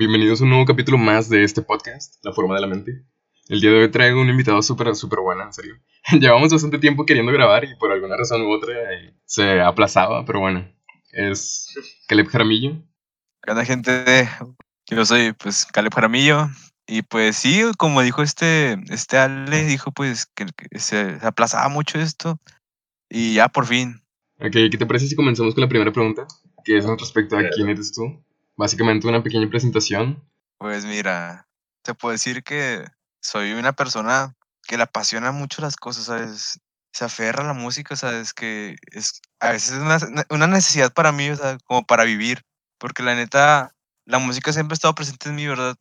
Bienvenidos a un nuevo capítulo más de este podcast, La Forma de la Mente. El día de hoy traigo un invitado súper, súper bueno, en serio. Llevamos bastante tiempo queriendo grabar y por alguna razón u otra eh, se aplazaba, pero bueno. Es Caleb Jaramillo. ¿Qué onda, gente? Yo soy, pues, Caleb Jaramillo. Y pues sí, como dijo este, este Ale, dijo pues que, se, aplazaba mucho esto. Y ya por fin. Ok, ¿qué te parece si comenzamos con la primera pregunta? Que es respecto a quién eres tú. Básicamente una pequeña presentación. Pues mira, te puedo decir que soy una persona que le apasiona mucho las cosas, ¿sabes? Se aferra a la música, ¿sabes? Que es a veces es una, una necesidad para mí, o como para vivir. Porque la neta, la música siempre ha estado presente en mí, ¿verdad?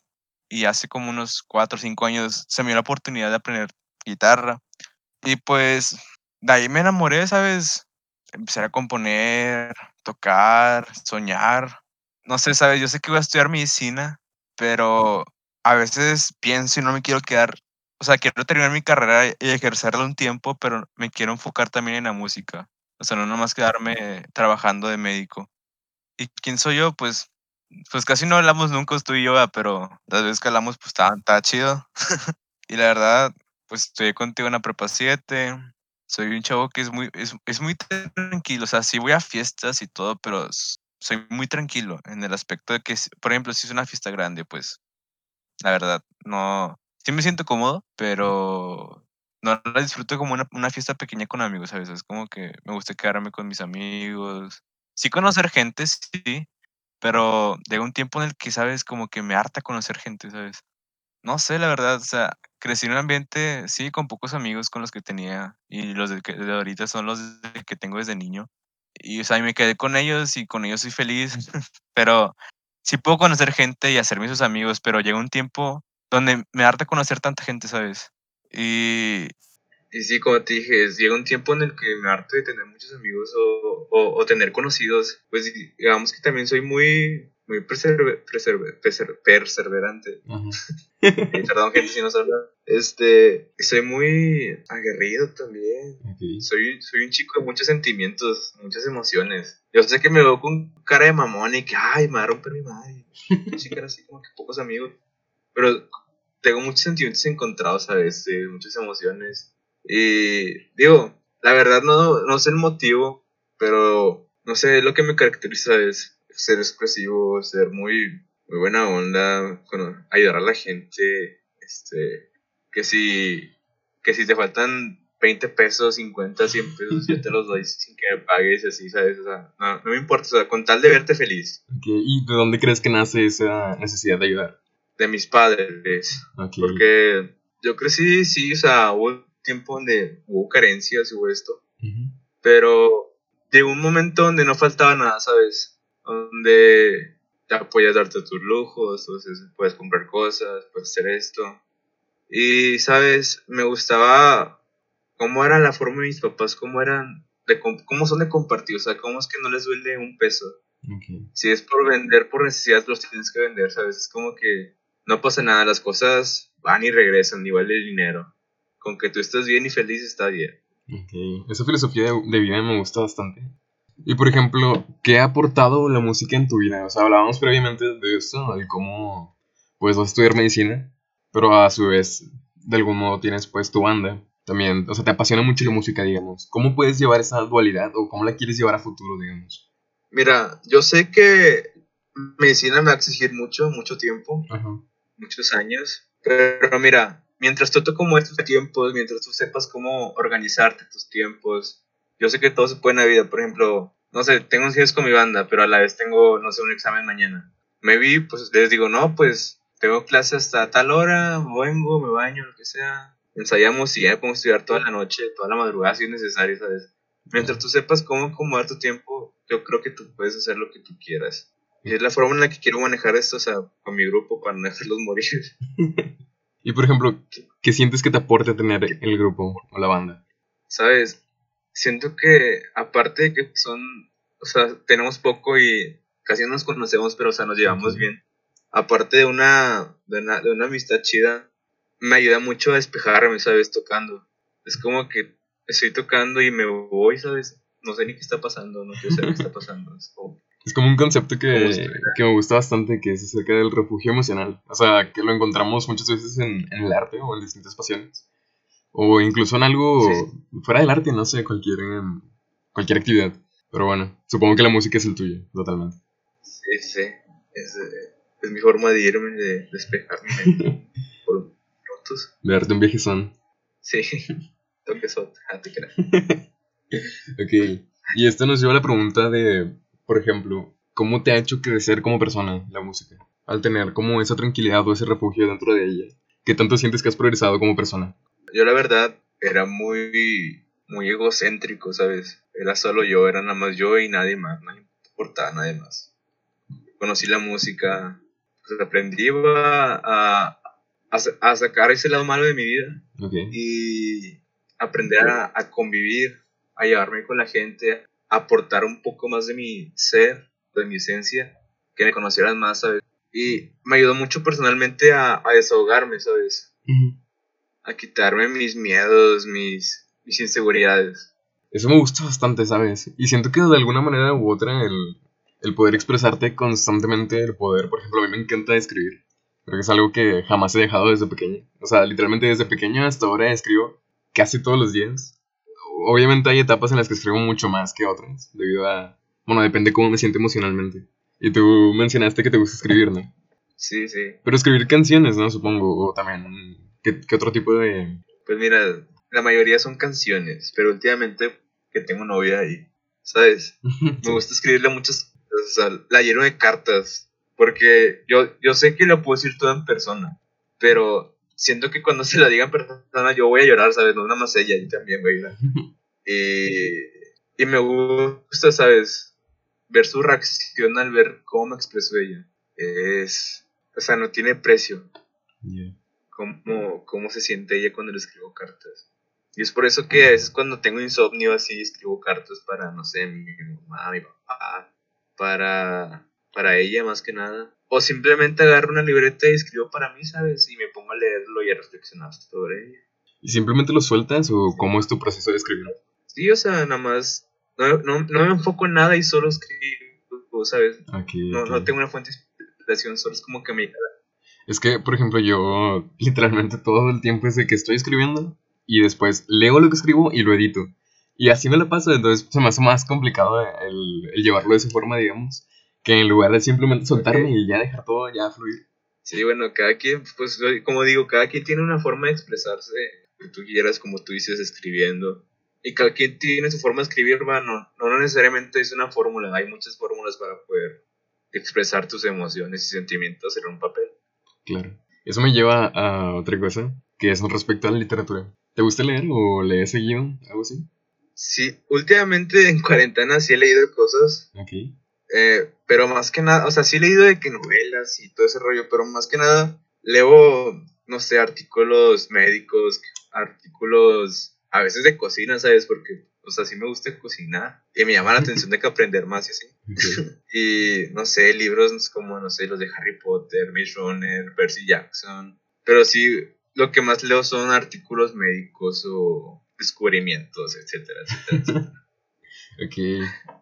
Y hace como unos cuatro o cinco años se me dio la oportunidad de aprender guitarra. Y pues de ahí me enamoré, ¿sabes? Empecé a componer, tocar, soñar no sé, sabes, yo sé que voy a estudiar medicina, pero a veces pienso y no me quiero quedar, o sea, quiero terminar mi carrera y ejercerla un tiempo, pero me quiero enfocar también en la música. O sea, no nomás quedarme trabajando de médico. ¿Y quién soy yo? Pues, pues casi no hablamos nunca tú y yo, pero las veces que hablamos, pues está, chido. y la verdad, pues estoy contigo en la prepa 7. Soy un chavo que es muy, es, es muy tranquilo. O sea, sí voy a fiestas y todo, pero soy muy tranquilo en el aspecto de que, por ejemplo, si es una fiesta grande, pues la verdad, no, sí me siento cómodo, pero no la disfruto como una, una fiesta pequeña con amigos, ¿sabes? Es como que me gusta quedarme con mis amigos. Sí conocer gente, sí, pero de un tiempo en el que, ¿sabes? Como que me harta conocer gente, ¿sabes? No sé, la verdad, o sea, crecí en un ambiente, sí, con pocos amigos con los que tenía y los de, que, de ahorita son los que tengo desde niño. Y, o sea, me quedé con ellos y con ellos soy feliz. pero sí puedo conocer gente y hacerme sus amigos, pero llega un tiempo donde me harta conocer tanta gente, ¿sabes? Y... Y sí, como te dije, llega un tiempo en el que me harto de tener muchos amigos o, o, o tener conocidos. Pues digamos que también soy muy muy perseverante. Perdón, gente, si no habla. Este, soy muy aguerrido también. Soy, soy un chico de muchos sentimientos, muchas emociones. Yo sé que me veo con cara de mamón y que, ay, me va a romper mi madre. Chica, así como que pocos amigos. Pero tengo muchos sentimientos encontrados a veces, muchas emociones. Y digo, la verdad no, no sé el motivo, pero no sé, lo que me caracteriza es ser expresivo, ser muy, muy buena onda, ayudar a la gente, este, que si, que si te faltan 20 pesos, 50, 100 pesos, yo te los doy sin que me pagues, así, ¿sabes? O sea, no, no me importa, o sea, con tal de verte feliz. ¿Y de dónde crees que nace esa necesidad de ayudar? De mis padres. Porque yo crecí, sí, o sea, hubo un tiempo donde hubo carencias y hubo esto. Pero de un momento donde no faltaba nada, ¿sabes? Donde ya puedes darte tus lujos, puedes comprar cosas, puedes hacer esto. Y, ¿sabes? Me gustaba cómo era la forma de mis papás, cómo eran, de, cómo son de compartir, o sea, cómo es que no les duele un peso. Si es por vender por necesidad, los tienes que vender, ¿sabes? Es como que no pasa nada, las cosas van y regresan, ni vale el dinero. Con que tú estés bien y feliz está bien. Esa filosofía de vida me gusta bastante. Y por ejemplo, ¿qué ha aportado la música en tu vida? O sea, hablábamos previamente de esto, de cómo pues vas a estudiar medicina, pero a su vez, de algún modo tienes pues tu banda. También, o sea, te apasiona mucho la música, digamos. ¿Cómo puedes llevar esa dualidad o cómo la quieres llevar a futuro, digamos? Mira, yo sé que medicina me va a exigir mucho, mucho tiempo, muchos años, pero mira, mientras tú te como estos tiempos, mientras tú sepas cómo organizarte tus tiempos, yo sé que todo se puede en la vida, por ejemplo, no sé, tengo un con mi banda, pero a la vez tengo, no sé, un examen mañana. Me vi, pues les digo, no, pues tengo clase hasta tal hora, vengo, me baño, lo que sea, ensayamos y ya podemos estudiar toda la noche, toda la madrugada si es necesario, ¿sabes? Mientras tú sepas cómo acomodar tu tiempo, yo creo que tú puedes hacer lo que tú quieras. Y es la forma en la que quiero manejar esto, o sea, con mi grupo para no dejarlos morir. y por ejemplo, ¿qué sientes que te aporte tener el grupo o la banda? Sabes, siento que aparte de que son, o sea, tenemos poco y casi no nos conocemos, pero o sea, nos llevamos bien. Aparte de una, de una, de una amistad chida, me ayuda mucho a despejarme, ¿sabes? Tocando. Es como que estoy tocando y me voy, ¿sabes? No sé ni qué está pasando, no quiero saber qué está pasando. Es como, Es como un concepto que, que, me gusta bastante, que es acerca del refugio emocional. O sea, que lo encontramos muchas veces en, en el arte o en distintas pasiones. O incluso en algo fuera del arte, no sé, cualquier, cualquier actividad. Pero bueno, supongo que la música es el tuyo, totalmente. Sí, sí. Es, eh, es mi forma de irme, de despejarme por rotos. De darte un viajezón. Sí, toquezón. Ah, te ok. Y esto nos lleva a la pregunta de, por ejemplo, ¿cómo te ha hecho crecer como persona la música? Al tener como esa tranquilidad o ese refugio dentro de ella. ¿Qué tanto sientes que has progresado como persona? Yo la verdad era muy, muy egocéntrico, ¿sabes? Era solo yo, era nada más yo y nadie más, no importaba nadie más. Conocí la música, pues aprendí a, a, a, sacar ese lado malo de mi vida y aprender a, a convivir, a llevarme con la gente, a aportar un poco más de mi ser, de mi esencia, que me conocieran más, ¿sabes? Y me ayudó mucho personalmente a, a desahogarme, ¿sabes? A quitarme mis miedos, mis, mis inseguridades. Eso me gusta bastante, ¿sabes? Y siento que de alguna manera u otra el, el poder expresarte constantemente, el poder, por ejemplo, a mí me encanta escribir. Creo que es algo que jamás he dejado desde pequeño. O sea, literalmente desde pequeño hasta ahora escribo casi todos los días. Obviamente hay etapas en las que escribo mucho más que otras, debido a... Bueno, depende cómo me siento emocionalmente. Y tú mencionaste que te gusta escribir, ¿no? Sí, sí. Pero escribir canciones, ¿no? Supongo, o también ¿Qué, otro tipo de...? Pues mira, la mayoría son canciones, pero últimamente que tengo novia ahí, ¿sabes? Me gusta escribirle muchas o sea, la lleno de cartas, porque yo, yo sé que lo puedo decir todo en persona, pero siento que cuando se la diga en persona yo voy a llorar, ¿sabes? No nada más ella, y también voy a llorar. y, y me gusta, ¿sabes? Ver su reacción al ver cómo me expresó ella. Es, o sea, no tiene precio cómo, cómo se siente ella cuando le escribo cartas. Y es por eso que a veces cuando tengo insomnio así escribo cartas para, no sé, mi, mamá, mi papá, para, para ella más que nada. O simplemente agarro una libreta y escribo para mí, ¿sabes? Y me pongo a leerlo y a reflexionar sobre ella. ¿Y simplemente lo sueltas o cómo es tu proceso de escribir? Sí, o sea, nada más. No, no, no me enfoco en nada y solo escribo, ¿sabes? no, no tengo una fuente de inspiración, solo es como que me es que, por ejemplo, yo literalmente todo el tiempo es de que estoy escribiendo y después leo lo que escribo y lo edito. Y así me lo paso, entonces se me hace más complicado el, llevarlo de esa forma, digamos, que en lugar de simplemente soltarme y ya dejar todo ya fluir. Sí, bueno, cada quien, pues como digo, cada quien tiene una forma de expresarse que tú quieras, como tú dices, escribiendo. Y cada quien tiene su forma de escribir, no, no necesariamente es una fórmula, hay muchas fórmulas para poder expresar tus emociones y sentimientos en un papel. Claro. Eso me lleva a otra cosa, que es respecto a la literatura. ¿Te gusta leer o lees seguido? ¿Algo así? Sí, últimamente en cuarentena sí he leído cosas. Ok. Eh, pero más que nada, o sea, sí he leído de que novelas y todo ese rollo, pero más que nada leo, no sé, artículos médicos, artículos a veces de cocina, ¿sabes? Porque o sea, sí me gusta cocinar y me llama la atención de que aprender más y así. y no sé, libros como, no sé, los de Harry Potter, Miss Runner, Percy Jackson. Pero sí, lo que más leo son artículos médicos o descubrimientos, etcétera, etcétera, Ok,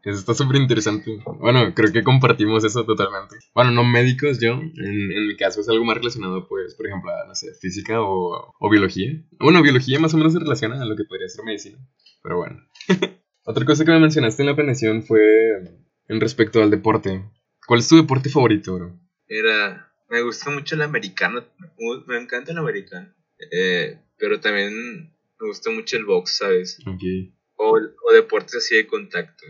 eso está súper interesante. Bueno, creo que compartimos eso totalmente. Bueno, no médicos yo, en, en, mi caso es algo más relacionado, pues, por ejemplo, a, no sé, física o, o biología. Bueno, biología más o menos se relaciona a lo que podría ser medicina. Pero bueno. Otra cosa que me mencionaste en la planeación fue en respecto al deporte. ¿Cuál es tu deporte favorito, bro? Era. Me gusta mucho el americano. Me encanta el americano. Eh, pero también me gusta mucho el box, ¿sabes? Ok. O, o deportes así de contacto.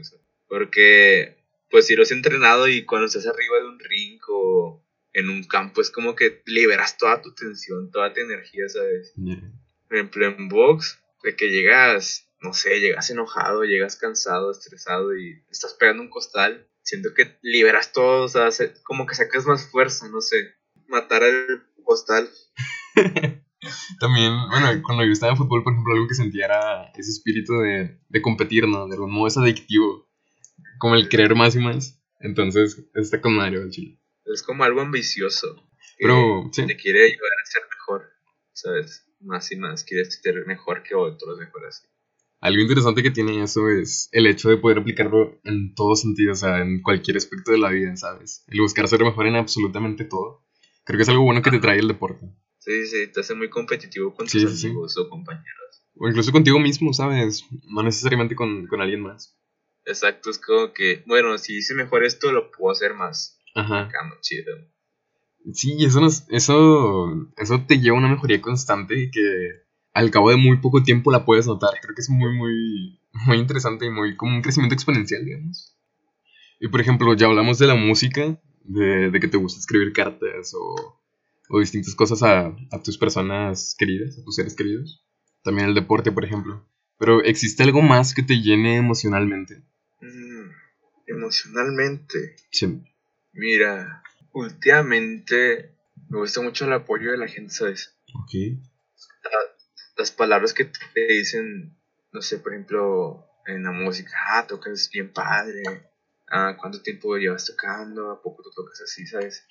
Porque, pues si lo has entrenado y cuando estás arriba de un ring o en un campo, es como que liberas toda tu tensión, toda tu energía, ¿sabes? Por ejemplo, en box, de que llegas no sé, llegas enojado, llegas cansado, estresado y estás pegando un costal, siento que liberas todo, o sea, como que sacas más fuerza, no sé, matar al costal. También, bueno, cuando yo estaba en fútbol, por ejemplo, algo que sentía era ese espíritu de, de competir, ¿no? De algún modo es adictivo, como el querer más y más. Entonces, está con Mario el chile. Es como algo ambicioso. Pero, sí. Te quiere ayudar a ser mejor, ¿sabes? Más y más, quieres ser mejor que otros, mejor así. Algo interesante que tiene eso es el hecho de poder aplicarlo en todos sentidos, o sea, en cualquier aspecto de la vida, ¿sabes? El buscar ser mejor en absolutamente todo. Creo que es algo bueno que te trae el deporte. Sí, sí, te hace muy competitivo con tus amigos o compañeros. O incluso contigo mismo, ¿sabes? No necesariamente con, con alguien más. Exacto, es como que, bueno, si hice mejor esto, lo puedo hacer más. Ajá. chido. Sí, eso, eso, eso te lleva a una mejoría constante y que al cabo de muy poco tiempo la puedes notar. Creo que es muy, muy, muy interesante y muy como un crecimiento exponencial, digamos. Y por ejemplo, ya hablamos de la música, de, de que te gusta escribir cartas o, o distintas cosas a, a, tus personas queridas, a tus seres queridos. También el deporte, por ejemplo. Pero ¿existe algo más que te llene emocionalmente? Mm, emocionalmente. Sí. Mira, últimamente me gusta mucho el apoyo de la gente, ¿sabes? Ok. Las palabras que te dicen, no sé, por ejemplo, en la música, ah, tocas bien padre, ah, ¿cuánto tiempo llevas tocando? ¿A poco tú tocas así, sabes?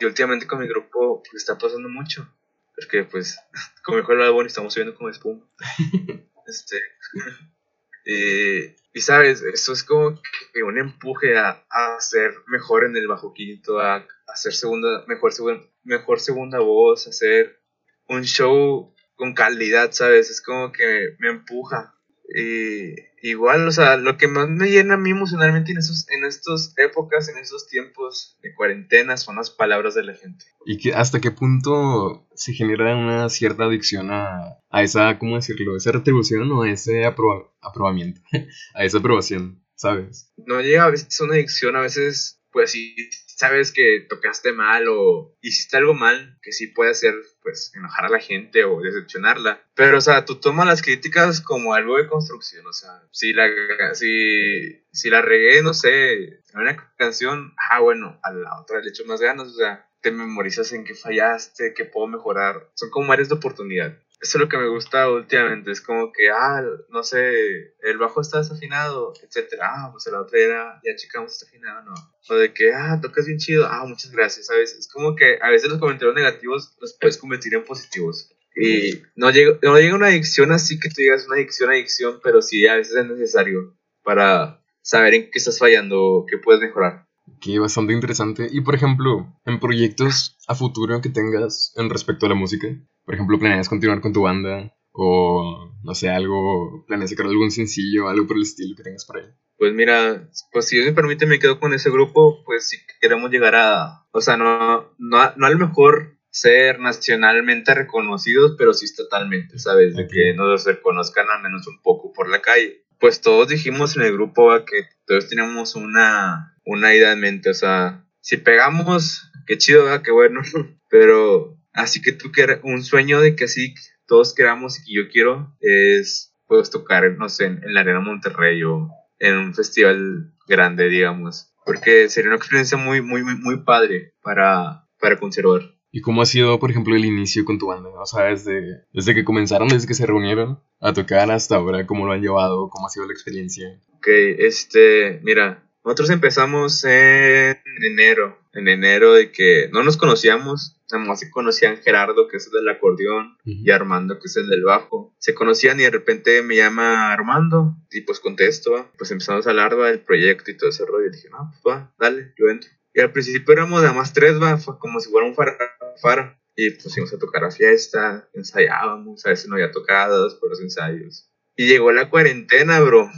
Y últimamente con mi grupo pues, está pasando mucho, porque pues, como mejor el álbum estamos subiendo como espuma. este, eh, y sabes, eso es como que un empuje a, a ser mejor en el bajo quinto, a, hacer segunda, mejor, segunda, mejor segunda voz, hacer un show con calidad, ¿sabes? Es como que me empuja. Y igual, o sea, lo que más me llena a mí emocionalmente en, esos, en estas épocas, en esos tiempos de cuarentena, son las palabras de la gente. ¿Y que, hasta qué punto se genera una cierta adicción a, a esa, ¿cómo decirlo? Esa retribución o ese aprobamiento, a esa aprobación, ¿sabes? No llega a veces una adicción, a veces, pues sí, sabes que tocaste mal o hiciste algo mal, que sí puede hacer, pues, enojar a la gente o decepcionarla. Pero, o sea, tú tomas las críticas como algo de construcción, o sea, si la, si, si la regué, no sé, en una canción, ah, bueno, a la otra le echo más ganas, o sea, te memorizas en qué fallaste, qué puedo mejorar. Son como áreas de oportunidad eso es lo que me gusta últimamente, es como que, ah, no sé, el bajo está desafinado, etcétera, ah, pues la otra era, ya checamos está afinado, no. O de que, ah, tocas bien chido, ah, muchas gracias, ¿sabes? Es como que a veces los comentarios negativos los puedes convertir en positivos. Y no llega, no llega una adicción así que tú digas una adicción, adicción, pero sí a veces es necesario para saber en qué estás fallando, qué puedes mejorar. Que bastante interesante. Y por ejemplo, en proyectos a futuro que tengas en respecto a la música, por ejemplo, ¿planeas continuar con tu banda? O no sé, algo, planeas sacar algún sencillo, algo por el estilo que tengas por ahí. Pues mira, pues si Dios me permite, me quedo con ese grupo, pues si queremos llegar a, o sea, no, no, no a lo mejor ser nacionalmente reconocidos, pero sí totalmente, ¿sabes? De que nos reconozcan al menos un poco por la calle. Pues todos dijimos en el grupo que todos teníamos una, una idea en mente, o sea, si pegamos, qué chido, ¿verdad? qué bueno, pero así que tú quieres un sueño de que así todos queramos y que yo quiero es pues tocar, no sé, en, la Arena Monterrey o en un festival grande, digamos, porque sería una experiencia muy, muy, muy, muy padre para, para conservar. ¿Y cómo ha sido, por ejemplo, el inicio con tu banda? O sea, desde, desde que comenzaron, desde que se reunieron a tocar hasta ahora, ¿cómo lo han llevado? ¿Cómo ha sido la experiencia? Ok, este, mira, nosotros empezamos en enero, en enero de que no nos conocíamos, nada más se conocían Gerardo, que es el del acordeón, y Armando, que es el del bajo. Se conocían y de repente me llama Armando, y pues contesto, pues empezamos a hablar del proyecto y todo ese rollo, y dije, no, pues va, dale, yo entro. Y al principio éramos nada más tres, va, fue como si fuera un faro. Y pues íbamos a tocar a fiesta, ensayábamos, a veces no había tocados por los ensayos. Y llegó la cuarentena, bro.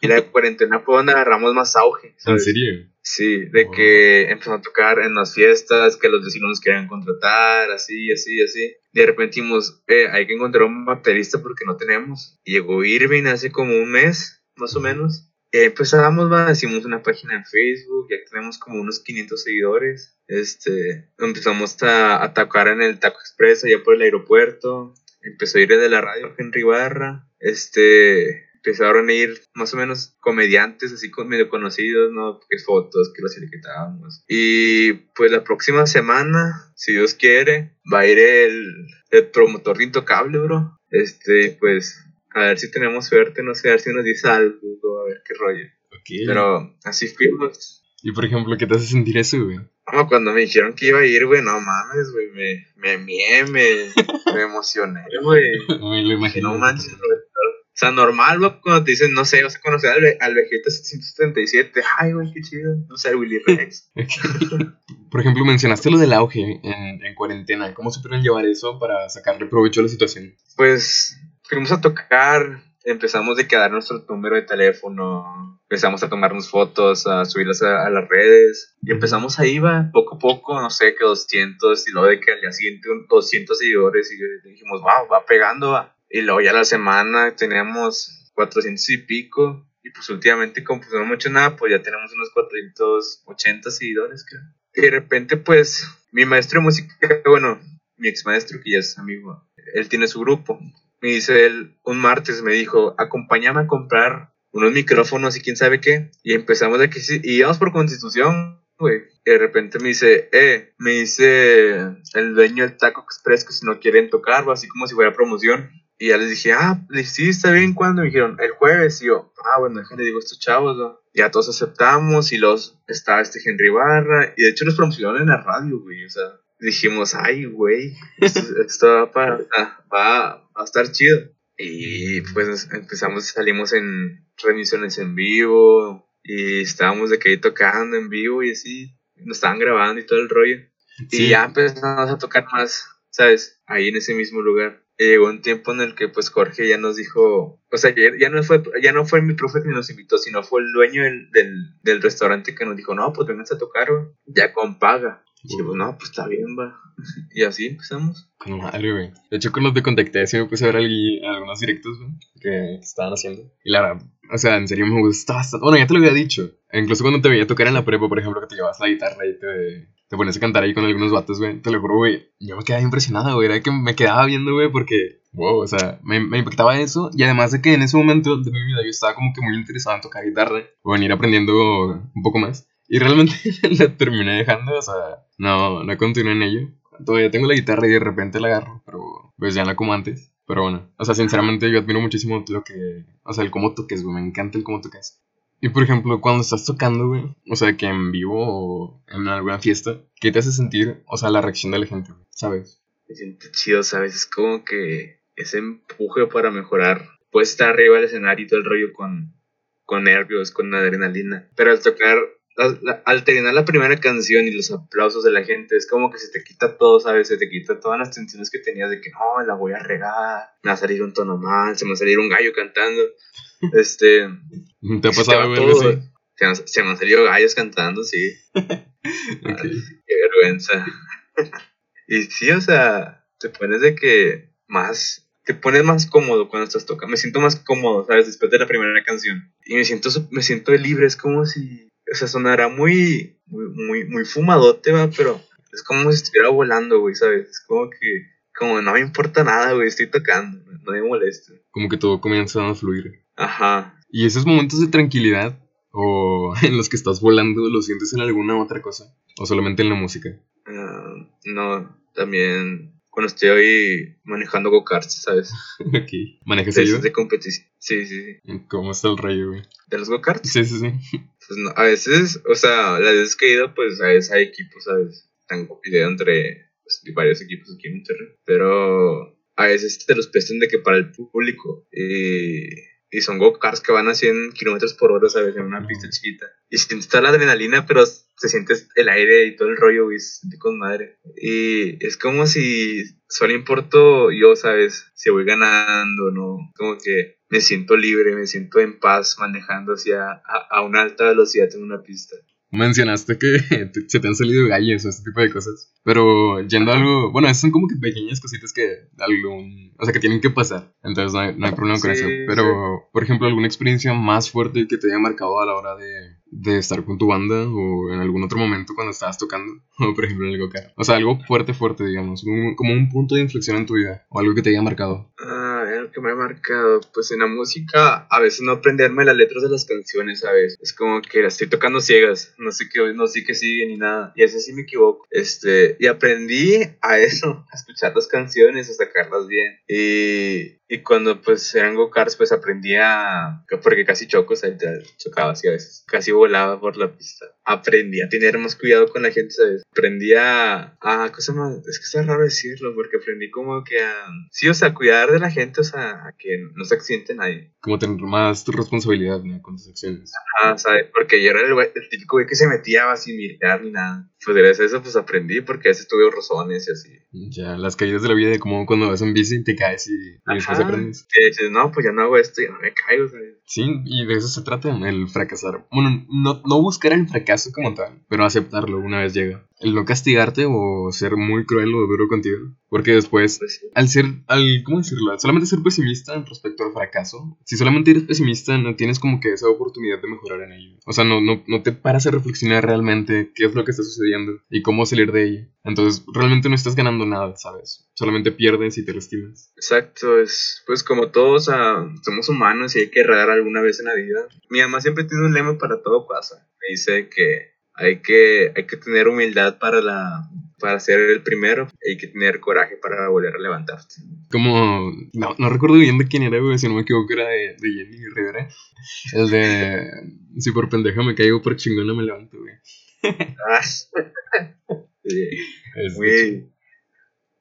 Y la cuarentena fue donde agarramos más auge. ¿En serio? Sí, de que empezó a tocar en las fiestas, que los vecinos nos querían contratar, así, así, así. De repente dijimos, eh, hay que encontrar un baterista porque no tenemos. Y llegó Irving hace como un mes, más o menos. Empezamos, va, hicimos una página en Facebook, ya tenemos como unos 500 seguidores. Este, empezamos a, a tocar en el Taco Express allá por el aeropuerto. Empezó a ir de la radio Henry Barra. Este, empezaron a ir más o menos comediantes así medio conocidos, ¿no? Que fotos, que los etiquetábamos. Y pues la próxima semana, si Dios quiere, va a ir el, el promotor de Intocable, bro. Este, pues, a ver si tenemos suerte, no sé, a ver si nos dice algo, a ver qué rollo. Pero así fuimos. ¿Y por ejemplo, qué te hace sentir eso, güey? No, cuando me dijeron que iba a ir, güey, no mames, güey, me, me me, me emocioné, güey. Me lo imagino. No manches, güey sea, normal, güey, cuando te dicen, no sé, vas a conocer al, al Vegeta 777. Ay, güey, qué chido. No sé, Willy Rex. Por ejemplo, mencionaste lo del auge en, en cuarentena. ¿Cómo supieron llevar eso para sacarle provecho a la situación? Pues fuimos a tocar, empezamos de quedar nuestro número de teléfono, empezamos a tomarnos fotos, a subirlas a, las redes, y empezamos ahí, va, poco a poco, no sé, que 200, y luego de que al día siguiente 200 seguidores, y dijimos, wow, va pegando, va. Y luego ya la semana teníamos 400 y pico, y pues últimamente como pues no mucho nada, pues ya tenemos unos 480 seguidores, creo. Y de repente, pues, mi maestro de música, bueno, mi ex maestro, que ya es amigo, él tiene su grupo, me dice él, un martes me dijo, acompáñame a comprar unos micrófonos y quién sabe qué. Y empezamos de que sí, y íbamos por constitución, güey. Y de repente me dice, eh, me dice el dueño del Taco Express que si no quieren tocar, así como si fuera promoción. Y ya les dije, ah, sí, está bien, ¿cuándo? Me dijeron, el jueves. Y yo, ah, bueno, déjale, digo, estos chavos, ¿no? Ya todos aceptamos y los, está este Henry Barra. Y de hecho nos promocionaron en la radio, güey, o sea, dijimos, ay, güey, esto, va, para, va, a estar chido. Y pues empezamos, salimos en transmisiones en vivo y estábamos de que ahí tocando en vivo y así, nos estaban grabando y todo el rollo. Y ya empezamos a tocar más, ¿sabes? Ahí en ese mismo lugar. Y llegó un tiempo en el que pues Jorge ya nos dijo, o sea, ya, no fue ya no fue mi profe que nos invitó, sino fue el dueño del, del, del restaurante que nos dijo, no, pues vengan a tocar, ya con paga. Y pues, no, pues está bien, va. Y así empezamos. Madre, güey. De hecho, cuando te contacté, sí me puse a ver algunos directos, güey, que estaban haciendo. Y la verdad, o sea, en serio me gustaba Bueno, ya te lo había dicho. Incluso cuando te veía tocar en la prepa, por ejemplo, que te llevas la guitarra y te, te pones a cantar ahí con algunos vatos, güey. Te lo juro, güey. Yo me quedaba impresionado, güey. Era que me quedaba viendo, güey, porque, wow, o sea, me, me, impactaba eso. Y además de que en ese momento de mi vida yo estaba como que muy interesado en tocar guitarra o en ir aprendiendo un poco más. Y realmente la terminé dejando, o sea, no, no continué en ello. Todavía tengo la guitarra y de repente la agarro, pero pues ya no como antes. Pero bueno, o sea, sinceramente yo admiro muchísimo lo que, o sea, el cómo toques, güey, me encanta el cómo toques. Y por ejemplo, cuando estás tocando, güey, o sea, que en vivo o en alguna fiesta, ¿qué te hace sentir, o sea, la reacción de la gente, ¿sabes? Me siento chido, ¿sabes? Es como que ese empuje para mejorar. Puedes estar arriba del escenario y todo el rollo con, con nervios, con adrenalina. Pero al tocar al terminar la primera canción y los aplausos de la gente, es como que se te quita todo, ¿sabes? Se te quita todas las tensiones que tenías de que no, la voy a regar, me va a salir un tono mal, se me va a salir un gallo cantando. Este. ¿Te ha pasado, güey? Se, me han salido gallos cantando, sí. qué vergüenza. y sí, o sea, te pones de que más. Te pones más cómodo cuando estás tocando. Me siento más cómodo, ¿sabes? Después de la primera canción. Y me siento, me siento libre. Es como si o sea, sonará muy, muy, muy, fumadote, va, pero es como si estuviera volando, güey, ¿sabes? Es como que, como no me importa nada, güey, estoy tocando, no me molesta. Como que todo comienza a fluir. Ajá. ¿Y esos momentos de tranquilidad o en los que estás volando, los sientes en alguna otra cosa? ¿O solamente en la música? Ah, no, también cuando estoy manejando go-karts, ¿sabes? ok. ¿Manejas de competición. Sí, sí, sí. ¿Cómo está el rayo, güey? ¿De los go-karts? Sí, sí, sí. Pues no, a veces, o sea, las veces que he ido, pues a veces hay equipos, ¿sabes? Están compitiendo entre pues, varios equipos aquí en Monterrey. Pero a veces te los prestan de que para el público. Y y son go-karts que van a 100 kilómetros por hora, ¿sabes? En una pista chiquita. Y sientes toda la adrenalina, pero se siente el aire y todo el rollo, güey, se siente con madre. Y es como si solo importo yo, ¿sabes? Si voy ganando, ¿no? Como que me siento libre, me siento en paz manejando hacia a, a una alta velocidad en una pista mencionaste que se te han salido gallos o este tipo de cosas. Pero yendo a algo, bueno, son como que pequeñas cositas que algún, o sea, que tienen que pasar. Entonces no hay, no hay problema con eso. Pero, por ejemplo, alguna experiencia más fuerte que te haya marcado a la hora de, de estar con tu banda o en algún otro momento cuando estabas tocando, o por ejemplo en el go O sea, algo fuerte, fuerte, digamos, como un punto de inflexión en tu vida o algo que te haya marcado. Ah, que me ha marcado, pues en la música a veces no aprenderme las letras de las canciones, ¿sabes? Es como que las estoy tocando ciegas, no sé qué, no sé qué sigue ni nada, y a veces sí me equivoco. Este, y aprendí a eso, a escuchar las canciones, a sacarlas bien. Y Y cuando pues eran go-karts, pues aprendía, porque casi choco, o sea, chocaba así a veces, casi volaba por la pista. Aprendí a tener más cuidado con la gente, ¿sabes? Aprendí a, a cosa más, es que está raro decirlo, porque aprendí como que a, sí, o sea, cuidar de la gente, o sea, a que no se accidente nadie. Como tener más tu responsabilidad, ¿no? Con tus acciones. Ajá, ¿sabes? Porque yo era el, el típico güey que se metía sin mirar ni nada. Pues gracias a eso, pues aprendí, porque a veces tuve rozones y así. Ya, las caídas de la vida, como cuando vas en bici y te caes y, y después aprendes. Que dices, no, pues ya no hago esto y no me caigo, ¿sabes? Sí, y de eso se trata, el fracasar. Bueno, no, no buscar el fracaso como tal, pero aceptarlo una vez llega el no castigarte o ser muy cruel o duro contigo. Porque después, pues al ser, al, ¿cómo decirlo? Solamente ser pesimista respecto al fracaso. Si solamente eres pesimista, no tienes como que esa oportunidad de mejorar en ello. O sea, no, no, no te paras a reflexionar realmente qué es lo que está sucediendo y cómo salir de ello. Entonces, realmente no estás ganando nada, ¿sabes? Solamente pierdes y te lastimas. Exacto, es pues como todos, somos humanos y hay que errar alguna vez en la vida. Mi mamá siempre tiene un lema para todo pasa. Me dice que hay que, hay que tener humildad para, la, para ser el primero. Hay que tener coraje para volver a levantarte. Como, no, no recuerdo bien de quién era, güey, si no me equivoco era de, de Jenny Rivera. El de, si por pendeja me caigo, por chingona me levanto, güey. Ah, sí.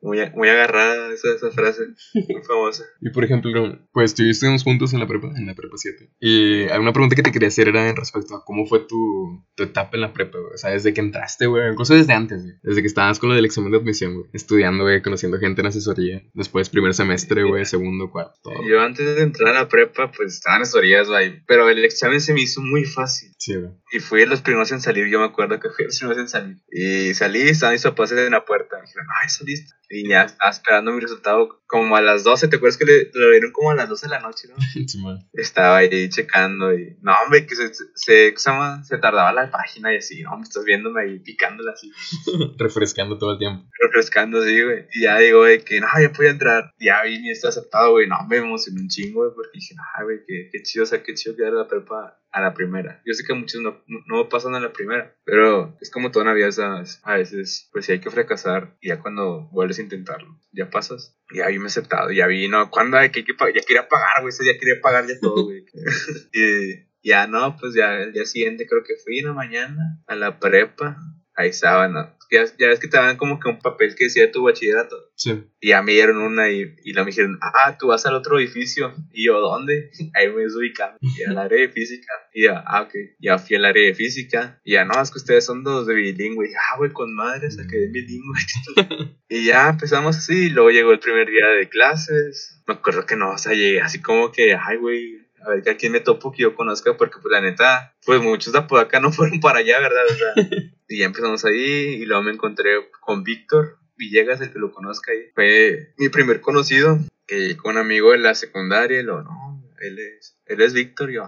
Muy, muy, muy agarrada esa, esa frase, muy famosa. Y por ejemplo, pues estuvimos juntos en la prepa, en la prepa 7. Y una pregunta que te quería hacer era en respecto a cómo fue tu, tu etapa en la prepa, güey. O sea, desde que entraste, güey, incluso desde antes, güey. Desde que estabas con lo del examen de admisión, güey. Estudiando, güey, conociendo gente en asesoría. Después, primer semestre, güey, segundo, cuarto, todo. Yo antes de entrar a la prepa, pues estaba en asesorías, güey. Pero el examen se me hizo muy fácil. Sí, güey. Y fui de los primeros en salir, yo me acuerdo que fui de los primeros en salir. Y salí, estaban mis papás en la puerta. Me dijeron, ay, saliste. Y ya estaba esperando mi resultado como a las 12. ¿Te acuerdas que le, lo dieron como a las 12 de la noche, no? Sí. Estaba ahí checando y... No, hombre, que se, se, se, se tardaba la página y así. No, me estás viéndome ahí picándola así. Refrescando todo el tiempo. Refrescando, sí, güey. Y ya digo, güey, que no, ya podía entrar. Ya vi mi está aceptado, güey. No, me emocioné un chingo, güey, porque dije, ah, güey, qué, qué chido, o sea, qué chido quedar la prepa a la primera. Yo sé que muchos no, no pasan a la primera, pero es como toda una vida, ¿sabes? A veces, pues sí hay que fracasar y ya cuando vuelves a intentarlo, ya pasas. Ya vi me aceptado, ya vi, no, cuando hay que, ya quería pagar, güey, ya quería pagar ya todo, güey. y ya no, pues ya el día siguiente creo que fui en la mañana a la prepa, ahí estaba, ¿no? Ya, ya ves que te dan como que un papel que decía tu bachillerato. Sí. Y ya me dieron una y, y la me dijeron, ah, tú vas al otro edificio. Y yo, ¿dónde? Ahí me ubicando. Y al área de física. Y ya, ah, ok. Ya fui al área de física. Y ya, no, es que ustedes son dos de bilingüe. Y ah, güey, con madre, saqué de bilingüe. y ya empezamos así. Y luego llegó el primer día de clases. Me acuerdo que no, o sea, llegué así como que, ay, güey, a ver que a quién me topo que yo conozca, porque pues la neta, pues muchos de acá no fueron para allá, ¿verdad? O sea, y ya empezamos ahí y luego me encontré con Víctor Villegas, el que lo conozca ahí. Fue mi primer conocido, que con un amigo de la secundaria, y lo, no, él es, él es Víctor, y yo.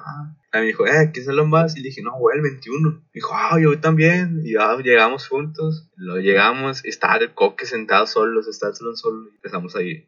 Y me dijo, eh, ¿qué salón vas? Y le dije, no, güey, el 21. Me dijo, ah, yo también. Y ya llegamos juntos. Lo llegamos, y estaba el coque sentado solo, estaba solo, solo, y empezamos ahí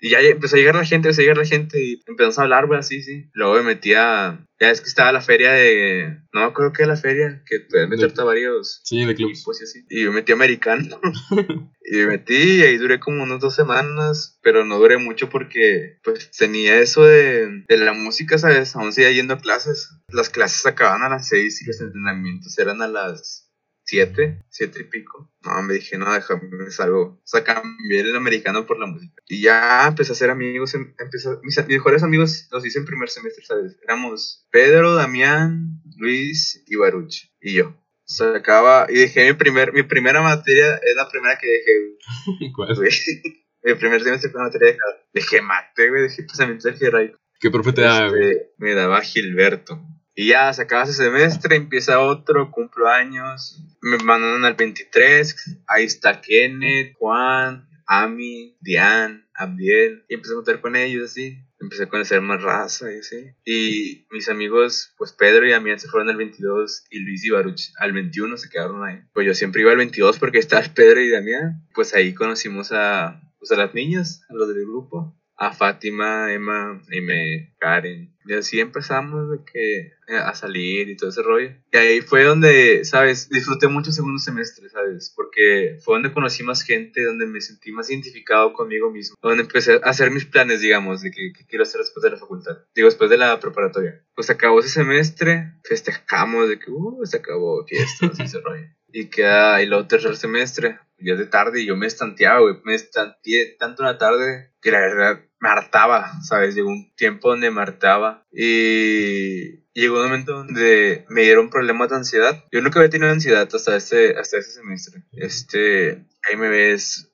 y ya empezó a llegar la gente, empezó a llegar la gente y empezamos a hablar, güey, así, sí. Luego me metí a... Ya es que estaba la feria de... No me acuerdo qué era la feria, que pueden meterte a varios... Sí, de clubs. Y, así. y me metí a americano. y me metí y ahí duré como unas dos semanas, pero no duré mucho porque pues tenía eso de, de la música, ¿sabes? Aún seguía yendo a clases. Las clases acababan a las seis y los entrenamientos eran a las siete, siete y pico. No, me dije, no, déjame, salgo. O sea, cambié el americano por la música. Y ya empecé a hacer amigos. Em, empecé, mis, mejores amigos los hice en primer semestre, ¿sabes? Éramos Pedro, Damián, Luis y Baruch. Y yo. O sea, acaba, y dejé mi primer, mi primera materia, es la primera que dejé. ¿Cuál? mi primer semestre fue la materia de Dejé mate, güey, dejé pensamiento de ¿Qué profe te daba, este, Me daba Gilberto. Y ya se acaba ese semestre, empieza otro, cumplo años, me mandan al 23, ahí está Kenneth, Juan, Ami, Diane, Abdiel, y empecé a contar con ellos así, empecé a conocer más raza y así. Y mis amigos, pues Pedro y Damián se fueron al 22 y Luis y Baruch al 21 se quedaron ahí. Pues yo siempre iba al 22 porque estaba Pedro y Damián, pues ahí conocimos a, pues a las niñas, a los del grupo a Fátima, Emma, y me, Karen. Y así empezamos de que, eh, a salir y todo ese rollo. Y ahí fue donde, ¿sabes? Disfruté mucho el segundo semestre, ¿sabes? Porque fue donde conocí más gente, donde me sentí más identificado conmigo mismo. Donde empecé a hacer mis planes, digamos, de que, quiero hacer después de la facultad. Digo, después de la preparatoria. Pues acabó ese semestre, festejamos de que, uh, se acabó fiestas y ese rollo. Y queda ahí el tercer semestre, ya de tarde, y yo me estanteaba, güey. Me estanteé tanto en la tarde que la verdad me hartaba, ¿sabes? Llegó un tiempo donde me hartaba y llegó un momento donde me dieron problemas de ansiedad. Yo nunca había tenido ansiedad hasta este, hasta ese semestre. Este, ahí me ves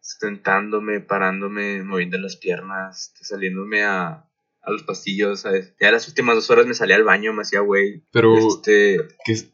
sentándome, parándome, moviendo las piernas, saliéndome a, a los pastillos, ¿sabes? Ya las últimas dos horas me salía al baño, me hacía güey. Pero, este...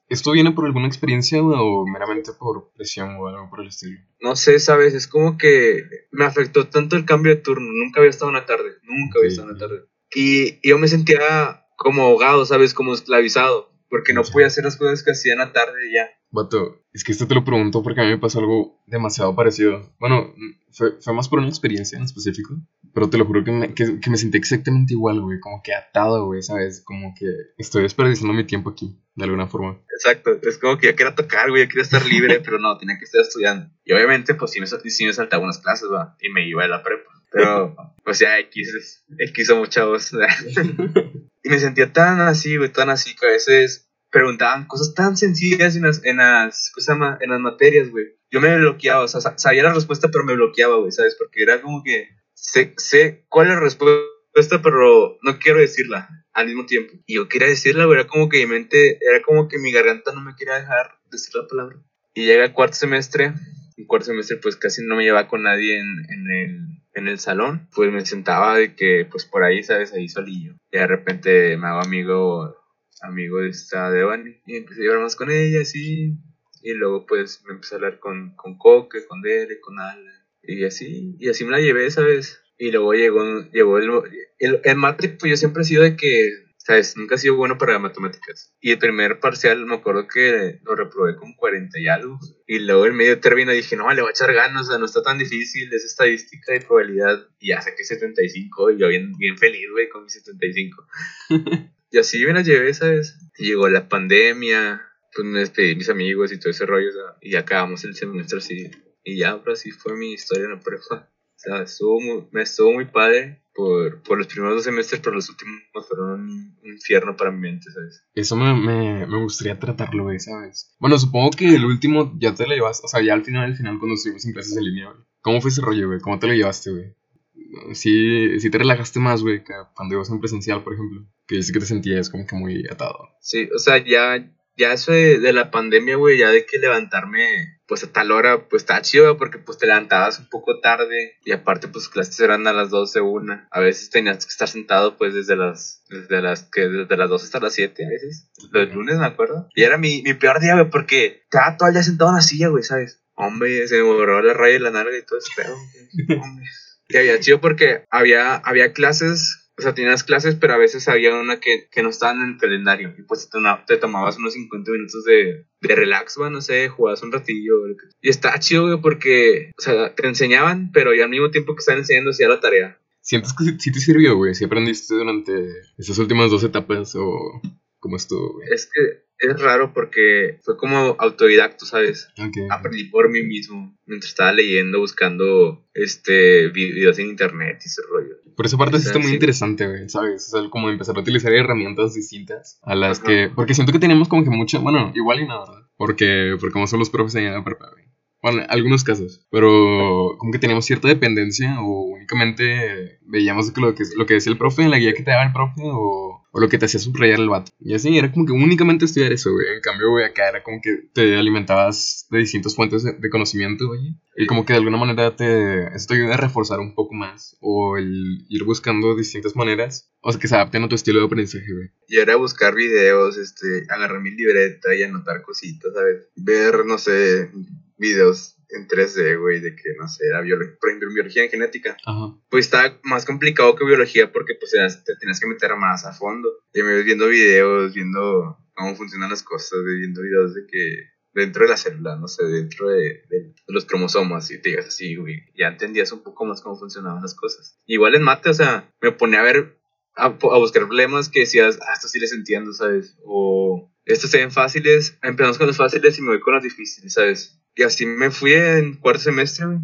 ¿esto viene por alguna experiencia o meramente por presión o algo por el estilo? No sé, ¿sabes? Es como que me afectó tanto el cambio de turno. Nunca había estado en la tarde, nunca había estado en la tarde. Y, y yo me sentía como ahogado, ¿sabes? Como esclavizado porque no podía hacer las cosas que hacía en la tarde ya. Vato, es que esto te lo pregunto porque a mí me pasó algo demasiado parecido. Bueno, fue, fue más por una experiencia en específico, pero te lo juro que me, que, que me sentí exactamente igual, güey, como que atado, güey, ¿sabes? Como que estoy desperdiciando mi tiempo aquí, de alguna forma. Exacto, es como que ya quería tocar, güey, ya quería estar libre, pero no, tenía que estar estudiando. Y obviamente, pues sí me, sí me saltaba unas clases, va, y me iba a la prepa. Pero, pues ya, X, X somos chavos. y me sentía tan así, güey, tan así que a veces preguntaban cosas tan sencillas en las, en las, en las materias, güey. Yo me bloqueaba, o sea, sabía la respuesta, pero me bloqueaba, güey, ¿sabes? Porque era como que sé, sé cuál es la respuesta, pero no quiero decirla al mismo tiempo. Y yo quería decirla, güey, era como que mi mente, era como que mi garganta no me quería dejar decir la palabra. Y llega el cuarto semestre, el cuarto semestre pues casi no me llevaba con nadie en, en el en el salón, pues me sentaba de que, pues por ahí, ¿sabes? Ahí solillo. Y de repente me hago amigo, amigo de esta Devani. Y empecé a llevar más con ella, así. Y luego, pues, me empecé a hablar con, con Coque, con Dere, con Alan. Y así, y así me la llevé, ¿sabes? Y luego llegó, llegó el, el, el Matrix, pues yo siempre he sido de que ¿sabes? Nunca he sido bueno para matemáticas. Y el primer parcial me acuerdo que lo reprobé con 40 y algo. Y luego el medio término dije, no, le voy a echar ganas, o sea, no está tan difícil, es estadística y probabilidad. Y ya saqué 75 y yo bien, bien feliz, güey, con mi 75. y así me la llevé, ¿sabes? Y llegó la pandemia, pues me despedí de mis amigos y todo ese rollo, y acabamos el semestre así. Y ya, pero así fue mi historia en la prueba. O sea, estuvo me estuvo muy padre por, por, los primeros dos semestres, pero los últimos fueron un, infierno para mi mente, ¿sabes? Eso me, me, me gustaría tratarlo, güey, ¿sabes? Bueno, supongo que el último ya te lo llevaste, o sea, ya al final, al final, cuando estuvimos en clases en línea, güey. ¿Cómo fue ese rollo, güey? ¿Cómo te lo llevaste, güey? Sí, sí te relajaste más, güey, que cuando ibas en presencial, por ejemplo. Que dice que te sentías como que muy atado. Sí, o sea, ya, ya eso de, la pandemia, güey, ya de que levantarme pues a tal hora, pues está chido, porque pues te levantabas un poco tarde y aparte pues clases eran a las 12, una. A veces tenías que estar sentado pues desde las, desde las, que desde las 12 hasta las 7 a veces. Los lunes me acuerdo. Y era mi, mi peor día, güey, porque estaba todo el día sentado en la silla, güey, ¿sabes? Hombre, se me borró la raya de la nalga y todo ese pedo. Hombre. Y había chido porque había, había clases o sea, tenías clases, pero a veces había una que, que no estaba en el calendario. Y pues te, te tomabas unos 50 minutos de, de relax, bueno, no sé, jugabas un ratillo. Y está chido, güey, porque, o sea, te enseñaban, pero ya al mismo tiempo que estaban enseñando hacía la tarea. ¿Sientes que sí te sirvió, güey? ¿Si aprendiste durante esas últimas dos etapas o cómo estuvo, güey? Es que es raro porque fue como autodidacto, ¿sabes? Aprendí por mí mismo mientras estaba leyendo, buscando este videos en internet y ese rollo. Por esa parte sí está muy interesante, güey, ¿sabes? O sea, como empezar a utilizar herramientas distintas a las que... Porque siento que tenemos como que mucha... Bueno, igual y nada, ¿verdad? Porque, porque como son los profes en la prepa, güey. Bueno, algunos casos. Pero como que teníamos cierta dependencia o únicamente veíamos lo que, lo que decía el profe en la guía que te daba el profe o, o lo que te hacía subrayar el vato. Y así era como que únicamente estudiar eso, güey. En cambio, güey, acá era como que te alimentabas de distintas fuentes de, conocimiento, güey. Y como que de alguna manera te, esto ayuda a reforzar un poco más o el ir buscando distintas maneras o sea, que se adapten a tu estilo de aprendizaje, güey. Y era buscar videos, este, agarrar mi libreta y anotar cositas, ¿sabes? Ver, no sé, videos en 3D, güey, de que, no sé, era biología, por ejemplo, biología en genética. Ajá. Pues está más complicado que biología porque, pues, te tenías que meter más a fondo. Y me ves viendo videos, viendo cómo funcionan las cosas, viendo videos de que dentro de la célula, no sé, dentro de, los cromosomas y te digas así, güey, ya entendías un poco más cómo funcionaban las cosas. Igual en mate, o sea, me ponía a ver, a, buscar problemas que decías, ah, esto sí les entiendo, ¿sabes? O estos se ven fáciles, empezamos con los fáciles y me voy con los difíciles, ¿sabes? Y así me fui en cuarto semestre, güey.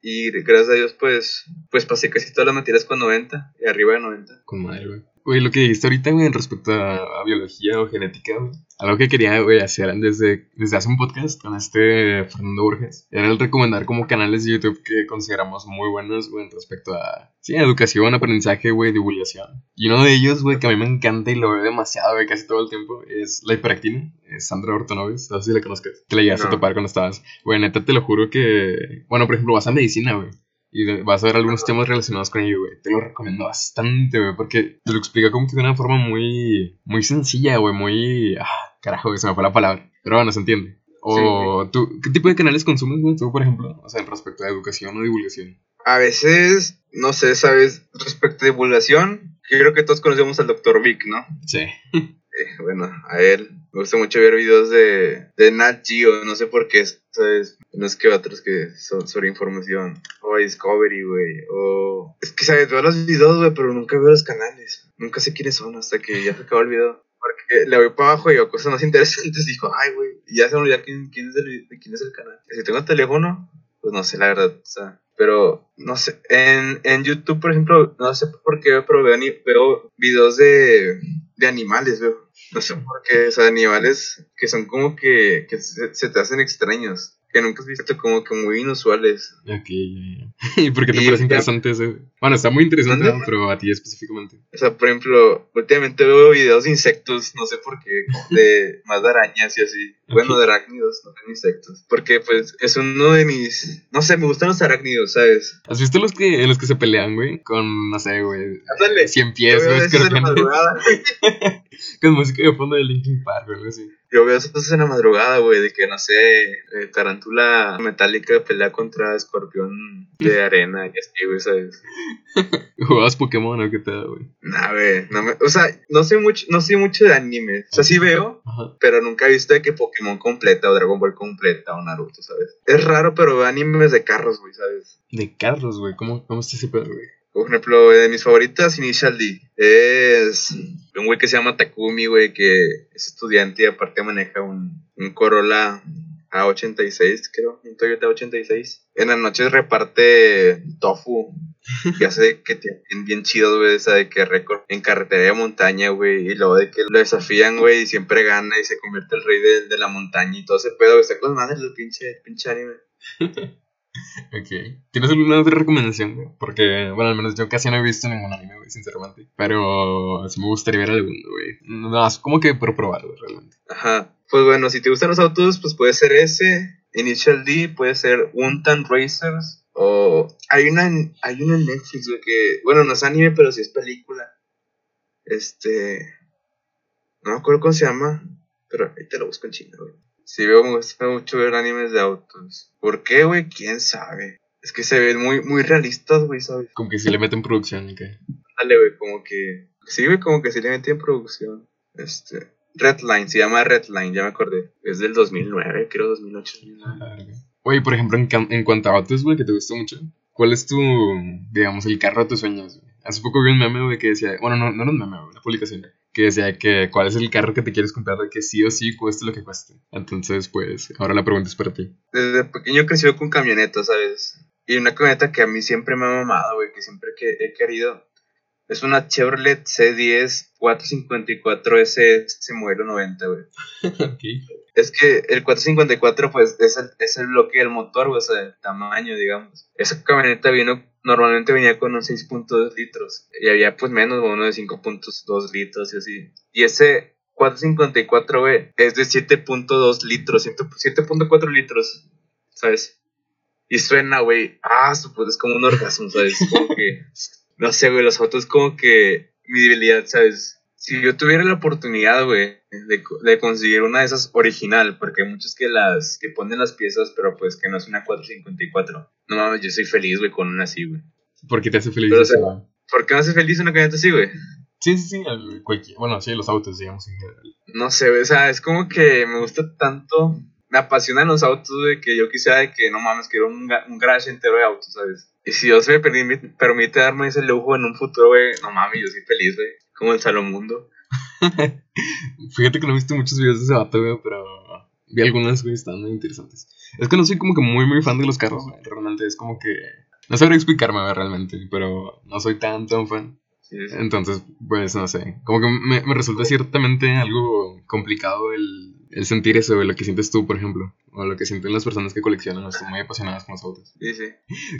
Y gracias a Dios, pues, pues pasé casi todas las materias con 90 y arriba de 90. Con madre, güey. Güey, lo que dijiste ahorita, güey, en respecto a, biología o genética, güey. Algo que quería, güey, hacer desde, desde hace un podcast con este Fernando Borges. Era el recomendar como canales de YouTube que consideramos muy buenos, güey, en respecto a, sí, educación, aprendizaje, güey, divulgación. Y uno de ellos, güey, que a mí me encanta y lo veo demasiado, güey, casi todo el tiempo, es la hiperactina. Es Sandra Ortonovis, no sé si la conozcas. Te la llegaste a topar cuando estabas. Güey, neta, te lo juro que, bueno, por ejemplo, vas a medicina, güey y vas a ver algunos temas relacionados con ello, güey. Te lo recomiendo bastante, güey, porque te lo explica como que de una forma muy, muy sencilla, güey, muy... Ah, carajo, que se me fue la palabra. Pero bueno, se entiende. O tú, ¿qué tipo de canales consumes, güey, tú, por ejemplo? O sea, respecto a educación o divulgación. A veces, no sé, ¿sabes? Respecto a divulgación, creo que todos conocemos al doctor Vic, ¿no? Sí. Eh, bueno, a él me gusta mucho ver videos de, de Nat Geo, no sé por qué, ¿sabes? No es que otros que son sobre información. O Discovery, güey. O. Es que, ¿sabes? Veo los videos, güey, pero nunca veo los canales. Nunca sé quiénes son hasta que ya se acabó el video. Porque le voy para abajo y veo cosas más interesantes. Y digo, ay, güey. Y ya se me olvidó quién, quién, es el, quién es el canal. Si tengo teléfono, pues no sé, la verdad. O sea, pero no sé. En, en YouTube, por ejemplo, no sé por qué, pero veo, veo videos de, de animales, veo. No sé por qué, o sea, animales que son como que, que se, te hacen extraños que nunca has visto como que muy inusuales. Ok, ¿Y por qué te parece interesante eso? Bueno, está muy interesante, pero a ti específicamente. O sea, por ejemplo, últimamente veo videos de insectos, no sé por qué, de más de arañas y así. Bueno, de arácnidos, no de insectos. Porque pues es uno de mis... No sé, me gustan los arácnidos, ¿sabes? ¿Has visto los que, los que se pelean, güey? Con, no sé, güey. Ándale. 100 pies, güey. Con música de fondo de Linkin Park, güey, así. Yo veo esas en la madrugada, güey, de que, no sé, eh, tarántula metálica pelea contra escorpión de arena y así, güey, ¿sabes? ¿Jugabas Pokémon o qué tal, güey? Nah, güey, no me, o sea, no sé mucho, no sé mucho de anime. O sea, sí veo, pero nunca he visto de que Pokémon completa o Dragon Ball completa o Naruto, ¿sabes? Es raro, pero veo animes de carros, güey, ¿sabes? De carros, güey, ¿cómo, cómo está ese pedo, güey? Por ejemplo, de mis favoritas, Initial D. Es un güey que se llama Takumi, güey, que es estudiante y aparte maneja un, un Corolla A86, creo, un Toyota 86. En las noches reparte tofu, que hace que te bien chido, güey, esa de que récord en carretera de montaña, güey, y luego de que lo desafían, güey, y siempre gana y se convierte el rey de, de la montaña y todo ese pedo, güey, está con madre el pinche, pinche anime. Ok. ¿Tienes alguna otra recomendación, güey? Porque, bueno, al menos yo casi no he visto ningún anime, güey, sinceramente. Pero sí me gustaría ver alguno, güey. No, más como que por probarlo, realmente. Ajá. Pues bueno, si te gustan los autos, pues puede ser ese. Initial D, puede ser Untan Racers. O hay una, hay una en Netflix, güey, que, bueno, no es anime, pero sí es película. Este. No me acuerdo cómo se llama, pero ahí te lo busco en chino, güey. Sí, veo, me gusta mucho ver animes de autos. ¿Por qué, güey? ¿Quién sabe? Es que se ven muy, muy realistas, güey, ¿sabes? Como que si le meten producción qué. Dale, güey, como que... Sí, güey, como que si le meten producción. Este... Redline, se llama Redline, ya me acordé. Es del 2009, creo 2008. 2009. Oye, por ejemplo, en, en cuanto a autos, güey, que te gustó mucho. ¿Cuál es tu, digamos, el carro de tus sueños, güey? Hace poco vi un meme, güey, que decía... Bueno, no, no era un meme, güey, una publicación que decía que cuál es el carro que te quieres comprar que sí o sí cueste lo que cueste. Entonces, pues, ahora la pregunta es para ti. Desde pequeño crecí con camionetas, ¿sabes? Y una camioneta que a mí siempre me ha mamado, güey, que siempre que he querido. Es una Chevrolet C10 454S, ese modelo 90, güey. Es que el 454, pues, es el, es el bloque del motor, güey, o sea, el tamaño, digamos. Esa camioneta vino normalmente venía con unos 6.2 litros y había pues menos, uno de 5.2 litros y así. Y ese 454, güey, es de 7.2 litros, 7.4 litros, ¿sabes? Y suena, güey, ah, pues es como un orgasmo, ¿sabes? Como que, no sé, güey, los autos como que mi debilidad, ¿sabes? Si yo tuviera la oportunidad, güey, de, de, conseguir una de esas original, porque hay muchos que las que ponen las piezas, pero pues que no es una 454. No mames, yo soy feliz, güey, con una así, güey. ¿Por qué te hace feliz eso? ¿Por qué me hace feliz una camioneta así, güey? Sí, sí, sí, bueno, sí, los autos, digamos, en general. No sé, o sea, es como que me gusta tanto me apasionan los autos, güey, que yo quisiera de que, no mames, quiero un, un garage entero de autos, ¿sabes? Y si Dios me permite, permite darme ese lujo en un futuro, güey, no mames, yo soy feliz, güey, como el Salomundo. Fíjate que no he visto muchos videos de ese vato, pero vi algunas, güey, están muy interesantes. Es que no soy como que muy, muy fan de los carros, realmente es como que... No sabría explicarme, realmente, pero no soy tan, tan fan. Entonces, pues, no sé, como que me, me resulta ciertamente algo complicado el el sentir eso, de lo que sientes tú, por ejemplo. O lo que sienten las personas que coleccionan, están muy apasionadas con los autos. Sí, sí.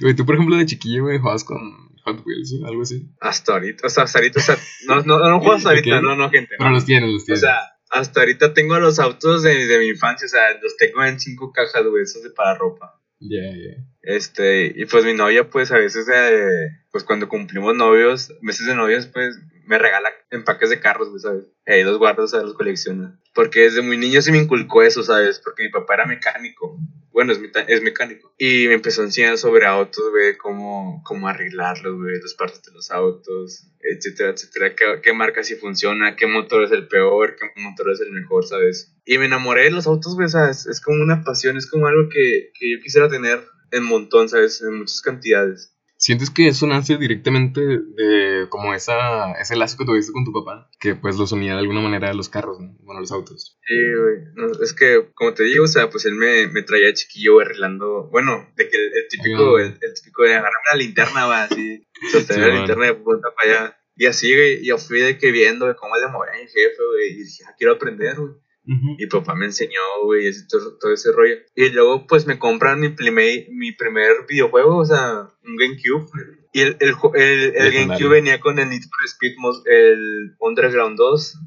Güey, tú, por ejemplo, de chiquillo, güey, jugabas con Hot Wheels, o algo así. Hasta ahorita, o sea, hasta ahorita, o sea, no, no, no juego hasta ahorita, no, no, gente. Pero los tienes, los tienes. O sea, hasta ahorita tengo los autos de, de mi infancia, o sea, los tengo en cinco cajas, güey, esos de para ropa. Ya, ya. Este, y pues mi novia, pues a veces, eh, pues cuando cumplimos novios, meses de novios, pues me regala empaques de carros, güey, ¿sabes? Y ahí los guardo, ¿sabes? Los colecciona. Porque desde muy niño se me inculcó eso, ¿sabes? Porque mi papá era mecánico. Bueno, es, es mecánico. Y me empezó a enseñar sobre autos, güey, cómo, cómo arreglarlos, güey, las partes de los autos, etcétera, etcétera. Qué, qué marca sí funciona, qué motor es el peor, qué motor es el mejor, ¿sabes? Y me enamoré de los autos, güey, ¿sabes? Es como una pasión, es como algo que, que yo quisiera tener en montón, ¿sabes? En muchas cantidades. ¿Sientes que eso nace directamente de como esa, ese lazo que tuviste con tu papá? Que pues los unía de alguna manera a los carros, ¿no? Bueno, a los autos. Sí, güey. es que, como te digo, o sea, pues él me, me traía chiquillo arreglando, bueno, de que el, típico, el, típico de agarrarme la linterna, va, así, sostener la linterna de punta para allá. Y así, güey, yo fui de que viendo cómo le movía a mi jefe, güey, y dije, ah, quiero aprender, güey. Y papá me enseñó, güey, todo, todo, ese rollo. Y luego, pues me compran mi, primer, mi primer videojuego, o sea, un GameCube. Y el, el, el, GameCube venía con el Need for Speed, el Underground 2.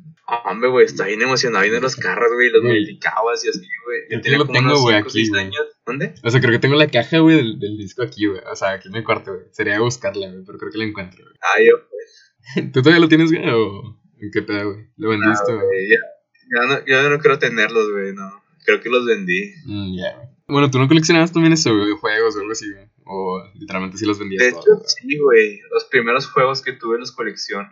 hombre, güey, está bien emocionado viendo los carros, güey, los modificabas y así, güey. Yo lo tengo, güey, aquí, años. ¿Dónde? O sea, creo que tengo la caja, güey, del, del, disco aquí, güey. O sea, aquí en el cuarto, güey. Sería buscarla, güey, pero creo que la encuentro, güey. Ah, yo, pues. ¿Tú todavía lo tienes, güey, o en qué pedo, güey? ¿Lo vendiste, ah, güey? Ya, yo no, yo no quiero tenerlos, güey, no. Creo que los vendí. Mm, ya, Bueno, ¿tú no coleccionabas también eso, güey? Juegos o algo así, güey. O literalmente sí los vendías. De hecho, sí, güey. Los primeros juegos que tuve los colecciono.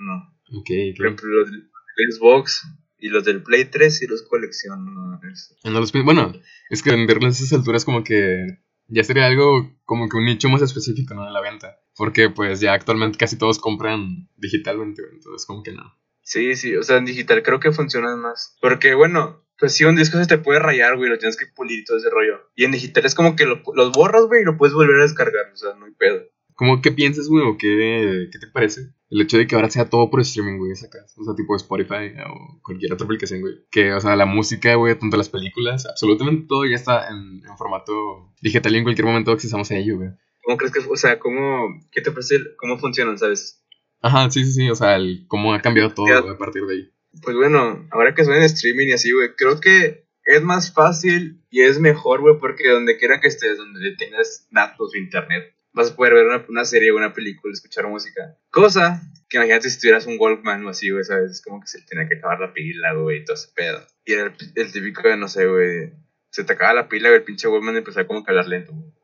Ok, Por ejemplo, los del Xbox y los del Play 3 sí los colecciono. Ah, no los, bueno, es que venderlos a esas alturas como que ya sería algo como que un nicho más específico, ¿no? De la venta. Porque pues ya actualmente casi todos compran digitalmente, entonces como que no. Sí, sí, o sea, en digital creo que funcionan más. Porque, bueno, pues si un disco se te puede rayar, güey, lo tienes que pulir todo ese rollo. Y en digital es como que lo, los borras, güey, y lo puedes volver a descargar, o sea, no hay pedo. ¿Cómo qué piensas, güey, o qué, qué te parece? El hecho de que ahora sea todo por streaming, güey, sacas. O sea, tipo Spotify o cualquier otra aplicación, güey. Que, o sea, la música, güey, tanto las películas, absolutamente todo ya está en, en formato digital y en cualquier momento accesamos a ello, güey. ¿Cómo crees que, o sea, cómo, qué te parece, cómo funcionan, sabes? Ajá, sí, sí, sí, o sea, el, cómo ha cambiado todo a partir de ahí. Pues bueno, ahora que son en streaming y así, güey, creo que es más fácil y es mejor, güey, porque donde quiera que estés, donde tengas datos o internet, vas a poder ver una, una serie o una película, escuchar música. Cosa que imagínate si tuvieras un Walkman o así, güey, ¿sabes? Es como que se le tenía que acabar la pila, güey, y todo ese pedo. Y era el, el típico de, no sé, güey, se te acaba la pila, güey, el pinche Walkman empezaba como que a hablar lento, o,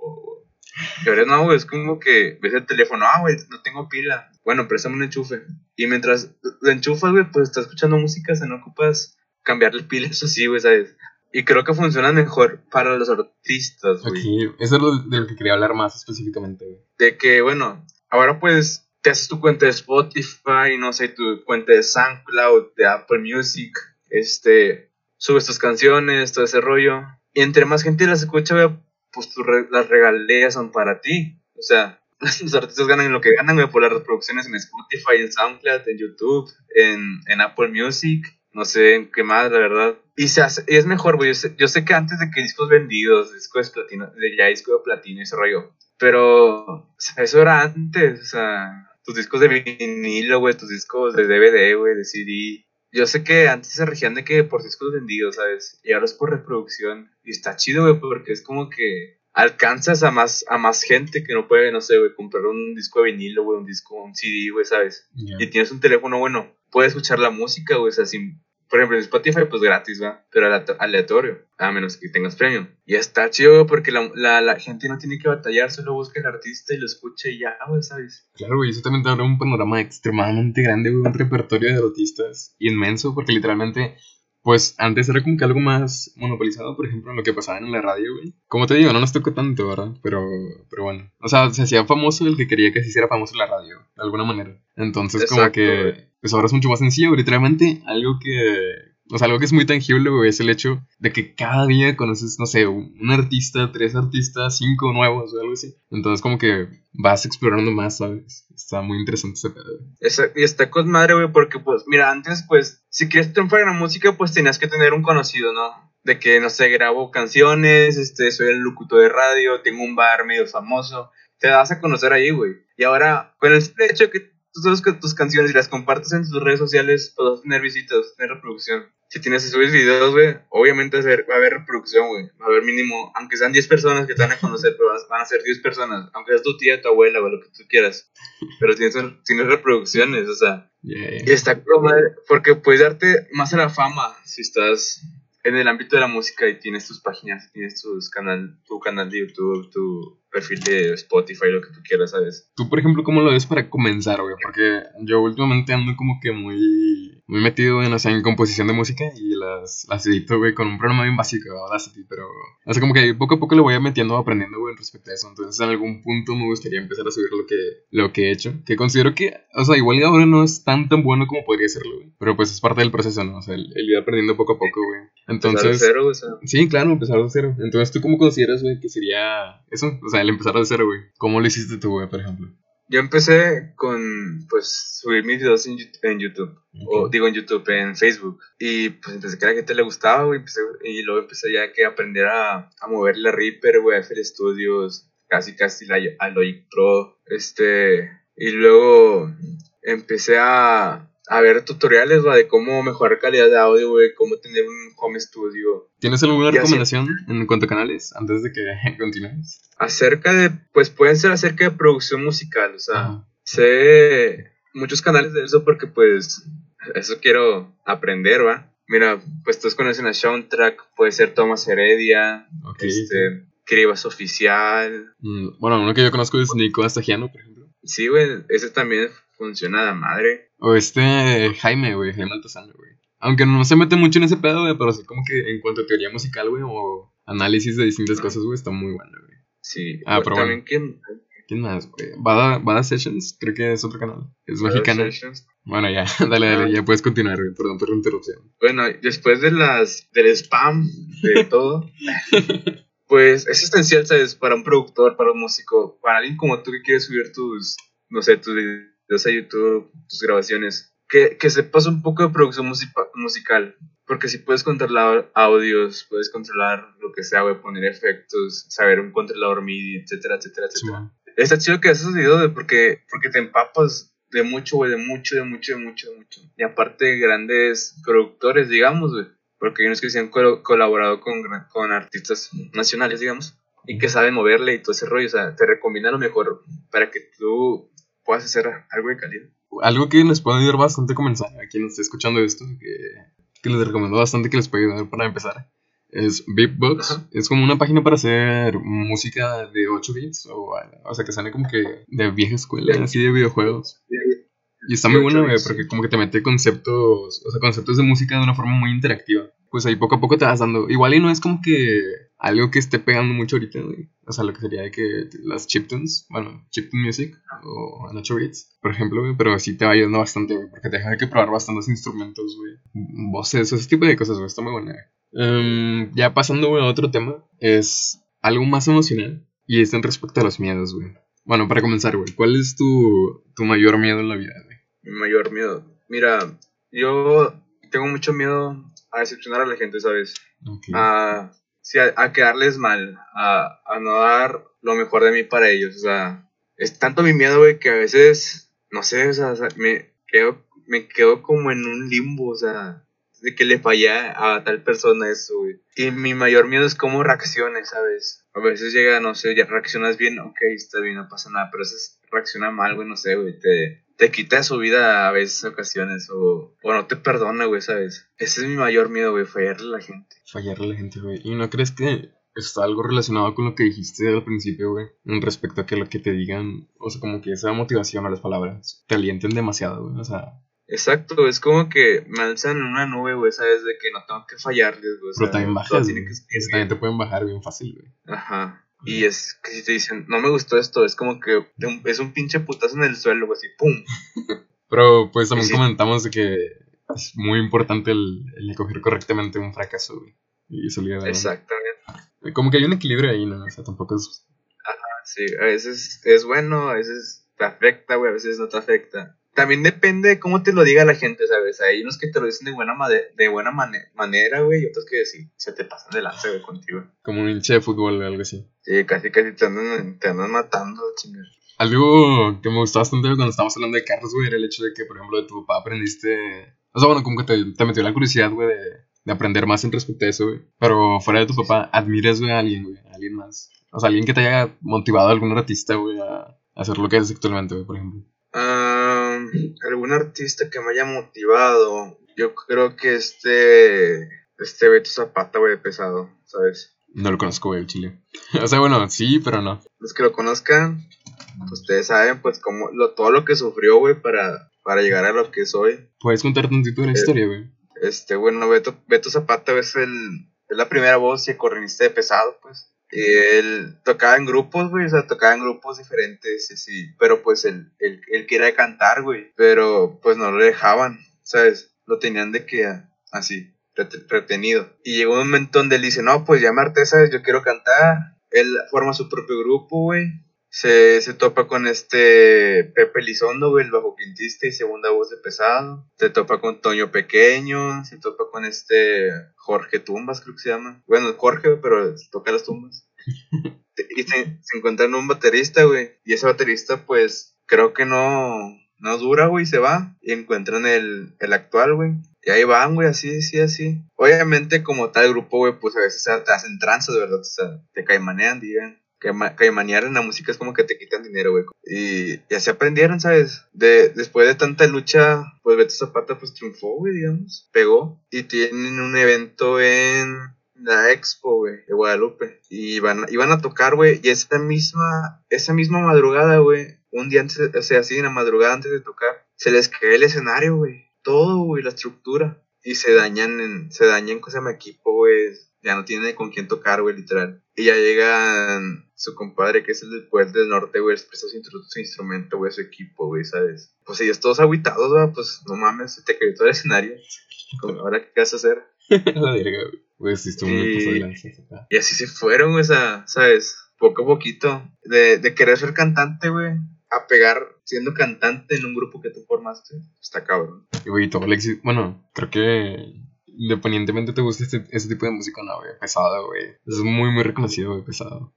y ahora no, güey, es como que ves el teléfono, ah, güey, no tengo pila. Bueno, préstame un enchufe. Y mientras lo enchufas, güey, pues estás escuchando música, se no ocupas cambiarle pilas así, güey, ¿sabes? Y creo que funciona mejor para los artistas, güey. Ok, eso es lo de lo que quería hablar más específicamente, güey. De que, bueno, ahora pues te haces tu cuenta de Spotify, no sé, tu cuenta de SoundCloud, de Apple Music, este, subes tus canciones, todo ese rollo. Y entre más gente las escucha, güey, pues las regalías son para ti. O sea, los artistas ganan lo que ganan, güey, por las reproducciones en Spotify, en SoundCloud, en YouTube, en, en Apple Music, no sé en qué más, la verdad. Y, se hace, y es mejor, güey. Yo sé, que antes de que discos vendidos, discos de platino, de ya disco de platino y ese rollo. Pero o sea, eso era antes, o sea, tus discos de vinilo, güey, tus discos de DVD, güey, de CD. Yo sé que antes se regían de que por discos vendidos, ¿sabes? Y ahora es por reproducción. Y está chido, güey, porque es como que alcanzas a más, a más gente que no puede, no sé, güey, comprar un disco de vinilo, güey, un disco, un CD, güey, ¿sabes? Y tienes un teléfono, bueno, puedes escuchar la música, güey, o sea, sin, por ejemplo, en Spotify, pues gratis, ¿va? Pero aleatorio, a menos que tengas premium. Y está chido, porque la, la, gente no tiene que batallar, solo busca el artista y lo escucha y ya, güey, ¿sabes? Claro, güey, eso también te un panorama extremadamente grande, güey, un repertorio de artistas inmenso, porque literalmente pues antes era como que algo más monopolizado, por ejemplo, en lo que pasaba en la radio, güey. Como te digo, no nos tocó tanto, ¿verdad? Pero, pero bueno. O sea, se hacía famoso el que quería que se hiciera famoso en la radio, de alguna manera. Entonces, como que, pues ahora es mucho más sencillo, literalmente algo que o sea, algo que es muy tangible, güey, es el hecho de que cada día conoces, no sé, un artista, tres artistas, cinco nuevos o algo así. Entonces, como que vas explorando más, ¿sabes? Está muy interesante ese pedo. y está con madre, güey, porque, pues, mira, antes, pues, si quieres triunfar en la música, pues tenías que tener un conocido, ¿no? De que, no sé, grabo canciones, este, soy el locutor de radio, tengo un bar medio famoso. Te vas a conocer ahí, güey. Y ahora, con el hecho de que tú sabes que tus canciones y las compartes en tus redes sociales, pues vas a tener visitas, tener reproducción si tienes que subir videos, güey, obviamente va a haber reproducción, güey. Va a haber mínimo, aunque sean 10 personas que te van a conocer, pero van a ser 10 personas. Aunque seas tu tía, tu abuela, o lo que tú quieras. Pero tienes, tienes reproducciones, o sea. Y está porque puedes darte más a la fama si estás en el ámbito de la música y tienes tus páginas, tienes tus canal, tu canal de YouTube, tu perfil de Spotify, lo que tú quieras, ¿sabes? Tú, por ejemplo, ¿cómo lo ves para comenzar, güey? Porque yo últimamente ando como que muy muy metido en, o sea, en composición de música y las, las edito, güey, con un programa bien básico, Audacity, pero, o sea, como que poco a poco le voy metiendo, aprendiendo, güey, respecto a eso. Entonces, en algún punto me gustaría empezar a subir lo que, lo que he hecho, que considero que, o sea, igual ahora no es tan tan bueno como podría serlo, güey, pero pues es parte del proceso, ¿no? O sea, el, ir aprendiendo poco a poco, güey. Entonces, empezar de cero, o sea. Sí, claro, empezar de cero. Entonces, ¿tú cómo consideras, güey, que sería eso? O sea, el empezar de cero, güey. ¿Cómo lo hiciste tú, güey, por ejemplo? Yo empecé con, pues, subir mis videos en, YouTube, o digo en YouTube, en Facebook, y pues empecé que a la gente le gustaba, güey, y luego empecé ya que aprender a, a mover la Reaper, güey, estudios, casi casi la, a Logic Pro, este, y luego empecé a, a ver tutoriales, va, de cómo mejorar calidad de audio, güey, cómo tener un home studio. ¿Tienes alguna recomendación en cuanto a canales antes de que continúes? Acerca de, pues pueden ser acerca de producción musical, o sea, sé muchos canales de eso porque pues eso quiero aprender, va. Mira, pues todos conocen a Soundtrack, puede ser Thomas Heredia, este, Cribas Oficial. Mm, bueno, uno que yo conozco es Nico Astagiano, por ejemplo. Sí, güey, ese también funciona de madre. O este Jaime, güey, Jaime Altozano, güey. Aunque no se mete mucho en ese pedo, güey, pero sí como que en cuanto a teoría musical, güey, o análisis de distintas cosas, güey, está muy bueno, güey. Sí, ah, pero también quién... ¿Quién más, güey? Bada, Bada, Sessions, creo que es otro canal. Es mexicana. Bueno, ya, dale, dale, ah. ya puedes continuar, güey. Perdón por la interrupción. Bueno, después de las, del spam, de todo, pues es esencial, ¿sabes? Para un productor, para un músico, para alguien como tú que quiere subir tus, no sé, tus videos a YouTube, tus grabaciones, que, que sepas un poco de producción musical. Porque si puedes controlar audios, puedes controlar lo que sea, güey, poner efectos, saber un controlador MIDI, etcétera, etcétera, etcétera. Está chido que haces videos, de porque, porque te empapas de mucho, güey, de mucho, de mucho, de mucho, de mucho. Y aparte, grandes productores, digamos, güey. Porque hay unos que se han colaborado con, con artistas nacionales, digamos, y que saben moverle y todo ese rollo. O sea, te recomienda lo mejor para que tú puedas hacer algo de calidad. Algo que les puede ayudar bastante a comenzar, a quien esté escuchando esto, que, que les recomiendo bastante que les puede ayudar para empezar, es Beatbox. Es como una página para hacer música de 8 bits, o, o sea, que sale como que de vieja escuela, así de videojuegos. Y está muy bueno, porque como que te mete conceptos, o sea, conceptos de música de una forma muy interactiva. Pues ahí poco a poco te vas dando. Igual y no es como que algo que esté pegando mucho ahorita, O sea, lo que sería de que las chiptunes, bueno, chiptune music o 8 bits, por ejemplo, pero sí te va ayudando bastante, porque te deja que probar bastantes instrumentos, güey. Voces, ese tipo de cosas, güey, está muy buena, em, ya pasando, a otro tema, es algo más emocional y es en respecto a los miedos, güey. Bueno, para comenzar, güey, ¿cuál es tu, tu mayor miedo en la vida, güey? Mi mayor miedo. Mira, yo tengo mucho miedo a decepcionar a la gente, ¿sabes? A, a, quedarles mal, a, a no dar lo mejor de mí para ellos. O sea, es tanto mi miedo, güey, que a veces, no sé, o sea, me quedo, me quedo como en un limbo, o sea, de que le fallé a tal persona eso, güey. Y mi mayor miedo es cómo reaccione, ¿sabes? A veces llega, no sé, ya reaccionas bien, ok, está bien, no pasa nada, pero a veces reacciona mal, güey, no sé, güey, te, te quita su vida a veces, ocasiones, o, o no te perdona, güey, ¿sabes? Ese es mi mayor miedo, güey, fallarle a la gente. Fallarle a la gente, güey. ¿Y no crees que está algo relacionado con lo que dijiste al principio, güey? Respecto a que lo que te digan, o sea, como que esa motivación a las palabras te alienten demasiado, güey, o sea Exacto, es como que me alzan en una nube, güey, ¿sabes? De que no tengo que fallarles, güey. Pero también bajas, también te pueden bajar bien fácil, güey. Ajá. Y es que si te dicen, no me gustó esto, es como que es un pinche putazo en el suelo, güey, así, ¡pum! Pero pues también comentamos de que es muy importante el, el escoger correctamente un fracaso, güey. Y salir Exactamente. Como que hay un equilibrio ahí, ¿no? O sea, tampoco es... Ajá, sí, a veces es bueno, a veces te afecta, güey, a veces no te afecta también depende de cómo te lo diga la gente, ¿sabes? Hay unos que te lo dicen de buena, de buena manera, güey, y otros que sí, se te pasan de lanza, güey, contigo. Como un hinche de fútbol o algo así. Sí, casi casi te andan, te andan matando, chingar. Algo que me gustó bastante cuando estábamos hablando de carros, güey, era el hecho de que, por ejemplo, de tu papá aprendiste... O sea, bueno, como que te, te metió la curiosidad, güey, de, de, aprender más en respecto a eso, güey. Pero fuera de tu papá, admires, güey, a alguien, güey, a alguien más. O sea, alguien que te haya motivado a algún artista, güey, a hacer lo que haces actualmente, güey, por ejemplo. Ah, algún artista que me haya motivado. Yo creo que este. Este Beto Zapata, güey, pesado, ¿sabes? No lo conozco, güey, el chile. o sea, bueno, sí, pero no. Los que lo conozcan, ustedes saben, pues, como lo, todo lo que sufrió, güey, para, para llegar a lo que soy. ¿Puedes contar tantito de la eh, historia, güey? Este, bueno, Beto, Beto Zapata es, el, es la primera voz y correnista de pesado, pues. Y él tocaba en grupos, güey, o sea, tocaba en grupos diferentes, sí, pero pues él, él, él quería cantar, güey, pero pues no lo dejaban, ¿sabes? Lo tenían de que así, retenido. Y llegó un momento donde él dice, no, pues llamarte, ¿sabes? Yo quiero cantar. Él forma su propio grupo, güey. Se, se, topa con este Pepe Lizondo, güey, el bajo quintista y segunda voz de pesado. Se topa con Toño Pequeño, se topa con este Jorge Tumbas, creo que se llama. Bueno, Jorge, pero toca las tumbas. y se, se encuentran un baterista, güey. Y ese baterista, pues, creo que no, no dura, güey, se va. Y encuentran el, el actual, güey. Y ahí van, güey, así, así, así. Obviamente, como tal grupo, güey, pues a veces te hacen tranza, de verdad. O sea, te caimanean, digan que en la música es como que te quitan dinero, güey. Y, y, así aprendieron, ¿sabes? De, después de tanta lucha, pues Beto Zapata pues triunfó, güey, digamos. Pegó. Y tienen un evento en la expo, güey, de Guadalupe. Y iban, iban a tocar, güey. Y esa misma, esa misma madrugada, güey, un día antes, o sea, así en la madrugada antes de tocar, se les cae el escenario, güey. Todo, güey, la estructura. Y se dañan, en, se dañan, cosa mi equipo, güey ya no tiene con quién tocar, güey, literal. Y ya llegan su compadre, que es el del del norte, güey, expresa su, su, instrumento, güey, su equipo, güey, ¿sabes? Pues ellos todos aguitados, güey, pues no mames, se te cayó todo el escenario. Ahora, ¿qué vas a hacer? La verga, güey. Pues sí, estuvo muy Y así se fueron, güey, ¿sabes? Poco a poquito. De, de querer ser cantante, güey, a pegar siendo cantante en un grupo que tú formaste. Está cabrón. Y, güey, todo el. Bueno, creo que independientemente te guste este, este tipo de música, no, güey, pesada, güey. Es muy, muy reconocido, güey, pesado.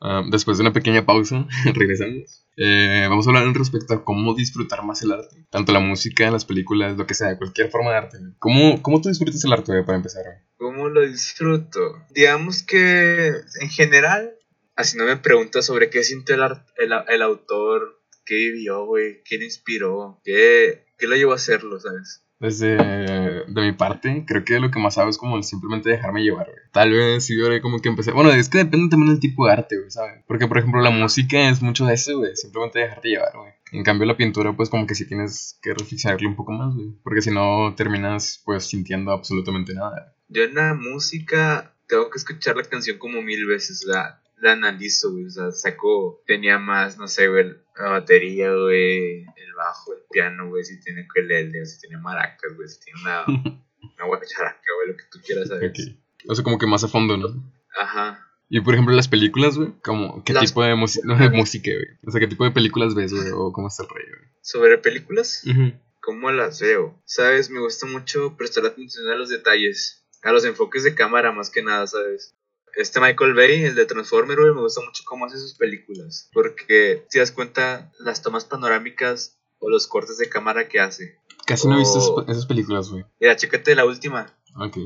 Ah, después de una pequeña pausa, regresamos. Eh, vamos a hablar en respecto a cómo disfrutar más el arte. Tanto la música, las películas, lo que sea, cualquier forma de arte. ¿Cómo, cómo tú disfrutas el arte, para empezar? ¿Cómo lo disfruto? Digamos que en general, así no me preguntas sobre qué siente el, el, el autor qué vivió, güey, qué le inspiró, qué, qué lo llevó a hacerlo, ¿sabes? Desde de mi parte, creo que lo que más hago es como simplemente dejarme llevar, güey. Tal vez si yo como que empecé. Bueno, es que depende también del tipo de arte, güey, ¿sabes? Porque, por ejemplo, la música es mucho de eso, güey. Simplemente dejarte llevar, güey. En cambio, la pintura, pues como que sí tienes que reflexionarle un poco más, güey. Porque si no, terminas, pues, sintiendo absolutamente nada. Yo en la música tengo que escuchar la canción como mil veces, sea, la analizo, güey. O sea, saco, tenía más, no sé, güey, la batería, güey, el bajo, el piano, güey, si tiene ukelele, si tiene maracas, güey, si tiene una, una guacharaca, güey, lo que tú quieras saber. Okay. O sea, como que más a fondo, ¿no? Ajá. Y por ejemplo, las películas, güey, como, ¿qué tipo de, de música, güey? O sea, ¿qué tipo de películas ves, güey? O cómo está el rey, güey. ¿Sobre películas? ¿Cómo las veo? Sabes, me gusta mucho prestar atención a los detalles, a los enfoques de cámara más que nada, ¿sabes? Este Michael Bay, el de Transformer, me gusta mucho cómo hace sus películas. Porque si das cuenta, las tomas panorámicas o los cortes de cámara que hace. Casi no he visto esas películas, güey. Mira, chécate la última. Ok.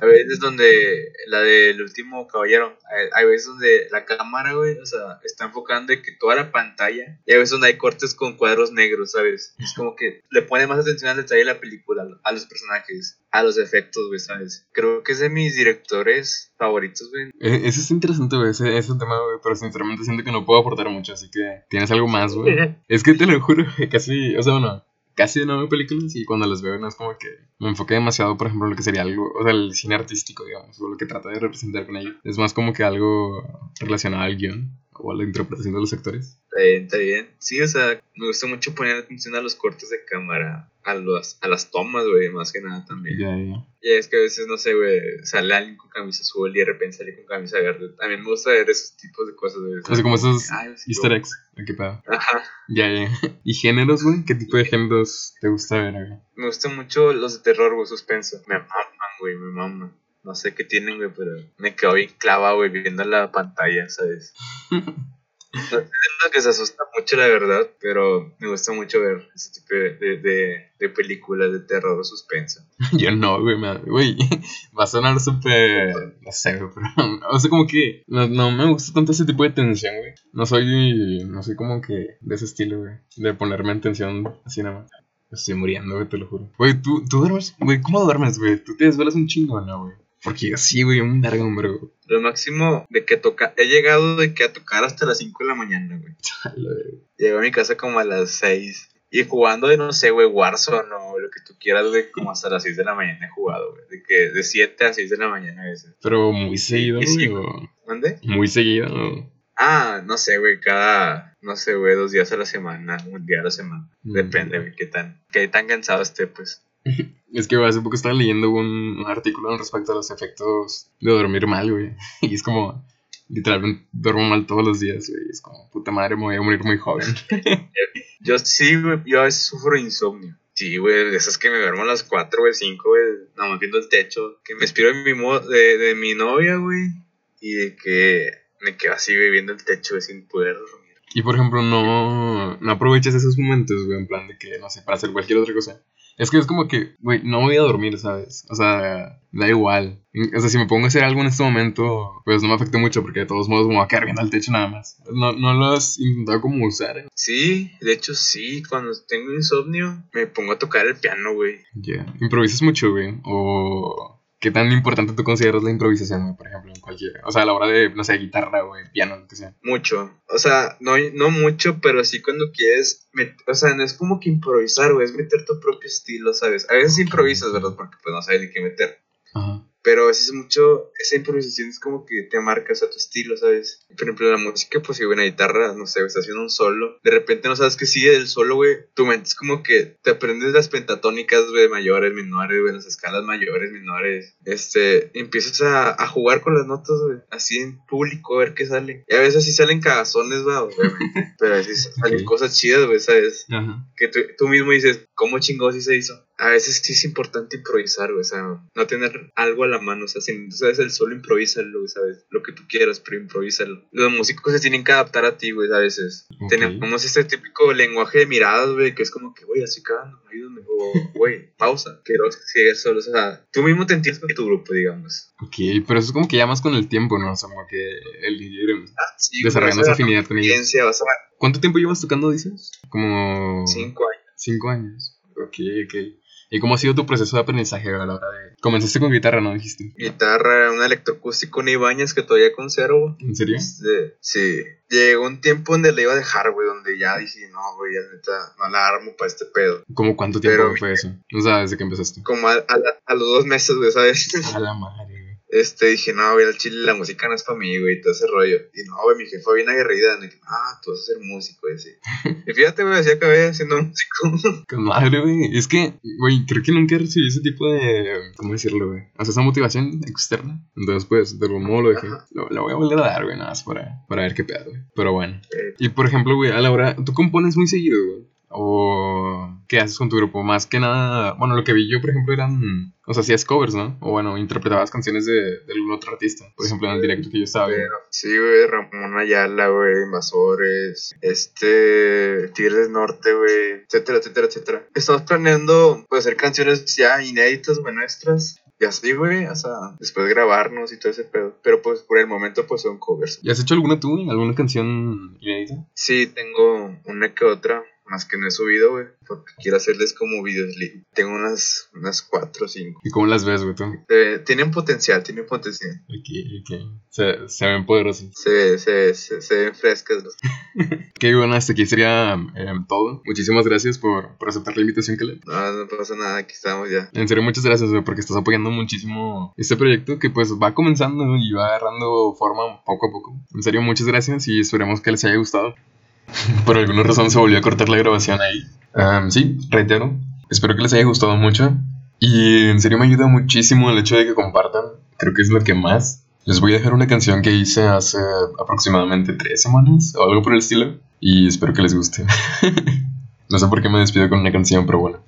Hay veces donde la del último caballero, hay, veces donde la cámara, güey, o sea, está enfocando de que toda la pantalla, y hay veces donde hay cortes con cuadros negros, ¿sabes? Es como que le pone más atención al detalle de la película, a los personajes, a los efectos, güey, ¿sabes? Creo que es de mis directores favoritos, güey. E, ese es interesante, güey, ese, ese tema, güey, pero sinceramente siento que no puedo aportar mucho, así que tienes algo más, güey. es que te lo juro, casi, o sea, bueno casi no veo películas y cuando las veo no es como que me enfoque demasiado, por ejemplo, en lo que sería algo, o sea, el cine artístico, digamos, o lo que trata de representar con ello. Es más como que algo relacionado al guion o a la interpretación de los actores. Está bien, está bien. Sí, o sea, me gusta mucho poner atención a los cortes de cámara, a, los, a las tomas, güey, más que nada también. Ya, ya. Y es que a veces, no sé, güey, sale alguien con camisa azul y de repente sale con camisa verde. También me gusta ver esos tipos de cosas, güey. Sea, como esos easter eggs. ¿Qué pedo? Ajá. Ya, ya. ¿Y géneros, güey? ¿Qué tipo de géneros te gusta ver, güey? Me gustan mucho los de terror, güey, suspenso. Me maman, güey, me maman. No sé qué tienen, güey, pero me quedo bien clava, güey, viendo la pantalla, ¿sabes? No que se asusta mucho, la verdad, pero me gusta mucho ver ese tipo de, de, de películas de terror o suspenso. Yo no, güey, güey, va a sonar súper, no sé, pero, o sea, como que no, no, me gusta tanto ese tipo de tensión, güey. No soy, no soy como que de ese estilo, güey, de ponerme en tensión así nada más. Estoy muriendo, güey, te lo juro. Güey, ¿tú, tú duermes, güey, ¿cómo duermes, güey? ¿Tú te desvelas un chingo, no, güey? Porque sí, güey, un verga, hombre, güey. Lo máximo de que toca. He llegado de que a tocar hasta las 5 de la mañana, güey. Llego a mi casa como a las 6. Y jugando de, no sé, güey, Warzone o lo que tú quieras, güey, como hasta las 6 de la mañana he jugado, güey. De que de 7 a 6 de la mañana a veces. Pero muy seguido, güey. ¿Mande? Muy seguido. Ah, no sé, güey, cada, no sé, güey, dos días a la semana, un día a la semana. Mm. Depende, güey, qué tan, qué tan cansado esté, pues. Es que hace poco estaba leyendo un, artículo respecto a los efectos de dormir mal, güey. Y es como, literalmente duermo mal todos los días, güey. Es como, puta madre, me voy a morir muy joven. yo sí, güey, yo a veces sufro insomnio. Sí, güey, de esas que me duermo a las 4, güey, 5, güey, nada más viendo el techo. Que me inspiro de mi, de, de mi novia, güey. Y de que me quedo así, güey, viendo el techo, güey, sin poder dormir. Y por ejemplo, no, no aprovechas esos momentos, güey, en plan de que, no sé, para hacer cualquier otra cosa. Es que es como que, güey, no voy a dormir, ¿sabes? O sea, da igual. O sea, si me pongo a hacer algo en este momento, pues no me afecta mucho porque de todos modos me voy a quedar viendo al techo nada más. ¿No, no lo has intentado como usar? Sí, de hecho sí. Cuando tengo insomnio, me pongo a tocar el piano, güey. Ya. ¿Improvisas mucho, güey? O ¿Qué tan importante tú consideras la improvisación, por ejemplo, en cualquier... O sea, a la hora de, no sé, guitarra o piano, lo que sea. Mucho. O sea, no, no mucho, pero sí cuando quieres... o sea, no es como que improvisar, güey, es meter tu propio estilo, ¿sabes? A veces improvisas, ¿verdad? Porque pues no sabes ni qué meter. Ajá. Pero a veces mucho, esa improvisación es como que te marcas a tu estilo, ¿sabes? Por ejemplo, la música, pues si una guitarra, no sé, estás haciendo un solo, de repente no sabes qué sigue del solo, güey. Tu mente es como que te aprendes las pentatónicas, güey, mayores, menores, güey, las escalas mayores, menores. Este, empiezas a, a jugar con las notas, güey, así en público, a ver qué sale. Y a veces sí salen cagazones, güey, obviamente. pero a veces salen cosas chidas, güey, ¿sabes? Ajá. Que tú, tú mismo dices, ¿cómo chingados sí se hizo? A veces sí es importante improvisar, güey, o sea, no tener algo a la mano, o sea, si sabes el solo, improvísalo, ¿sabes? Lo que tú quieras, pero improvísalo. Los músicos se tienen que adaptar a ti, güey, a veces. Tenemos este típico lenguaje de miradas, güey, que es como que, güey, así cagando, ayúdame, o, güey, pausa, quiero seguir solo, o sea, tú mismo te entiendes con tu grupo, digamos. Ok, pero eso es como que ya más con el tiempo, ¿no? O sea, como que el ir ah, desarrollando esa afinidad con ellos. ¿Cuánto tiempo llevas tocando, dices? Como... Cinco años. Cinco años. Ok, ok. ¿Y cómo ha sido tu proceso de aprendizaje a la hora de...? Comenzaste con guitarra, ¿no dijiste? Guitarra, un electroacústico, un Ibáñez que todavía conservo. ¿En serio? Este, sí. Llegó un tiempo donde le iba a dejar, güey, donde ya dije, no, güey, ya neta, no la armo para este pedo. ¿Cómo cuánto tiempo fue eso? O sea, desde que empezaste. Como a, a los dos meses, güey, ¿sabes? A la madre este, dije, no, güey, al chile la música no es para mí, güey, todo ese rollo. Y no, güey, mi jefa bien aguerrida, dije, ah, tú vas a ser músico, y así. Y fíjate, güey, así acabé siendo músico. Con madre, güey. Es que, güey, creo que nunca recibí ese tipo de, ¿cómo decirlo, güey? O sea, esa motivación externa. Entonces, pues, de algún modo lo dije. Lo, voy a volver a dar, güey, nada más para, para ver qué pedo, güey. Pero bueno. Y, por ejemplo, güey, a la hora, tú compones muy seguido, güey. ¿O qué haces con tu grupo? Más que nada, bueno, lo que vi yo, por ejemplo, eran, o sea, hacías covers, ¿no? O bueno, interpretabas canciones de, de algún otro artista, por ejemplo, en el directo que yo estaba viendo. Sí, güey, Ramón Ayala, güey, Invasores, este, Tigres del Norte, güey, etcétera, etcétera, etcétera. Estamos planeando, pues, hacer canciones ya inéditas, güey, nuestras. Y así, güey, o sea, después grabarnos y todo ese pedo. Pero pues por el momento pues son covers. ¿Y has hecho alguna tú, alguna canción inédita? Sí, tengo una que otra más que no he subido, güey, porque quiero hacerles como videos. Tengo unas, unas cuatro o cinco. ¿Y cómo las ves, güey, tú? tienen potencial, tienen potencial. Ok, ok. Se, se ven poderosos. Se, se, se, se ven frescas. ok, bueno, hasta aquí sería em, todo. Muchísimas gracias por, por aceptar la invitación que le... No, no pasa nada, aquí estamos ya. En serio, muchas gracias, güey, porque estás apoyando muchísimo este proyecto que pues va comenzando y va agarrando forma poco a poco. En serio, muchas gracias y esperemos que les haya gustado. Por alguna razón se volvió a cortar la grabación ahí. sí, reitero. Espero que les haya gustado mucho. Y en serio me ayuda muchísimo el hecho de que compartan. Creo que es lo que más. Les voy a dejar una canción que hice hace aproximadamente tres semanas o algo por el estilo. Y espero que les guste. no sé por qué me despido con una canción, pero bueno.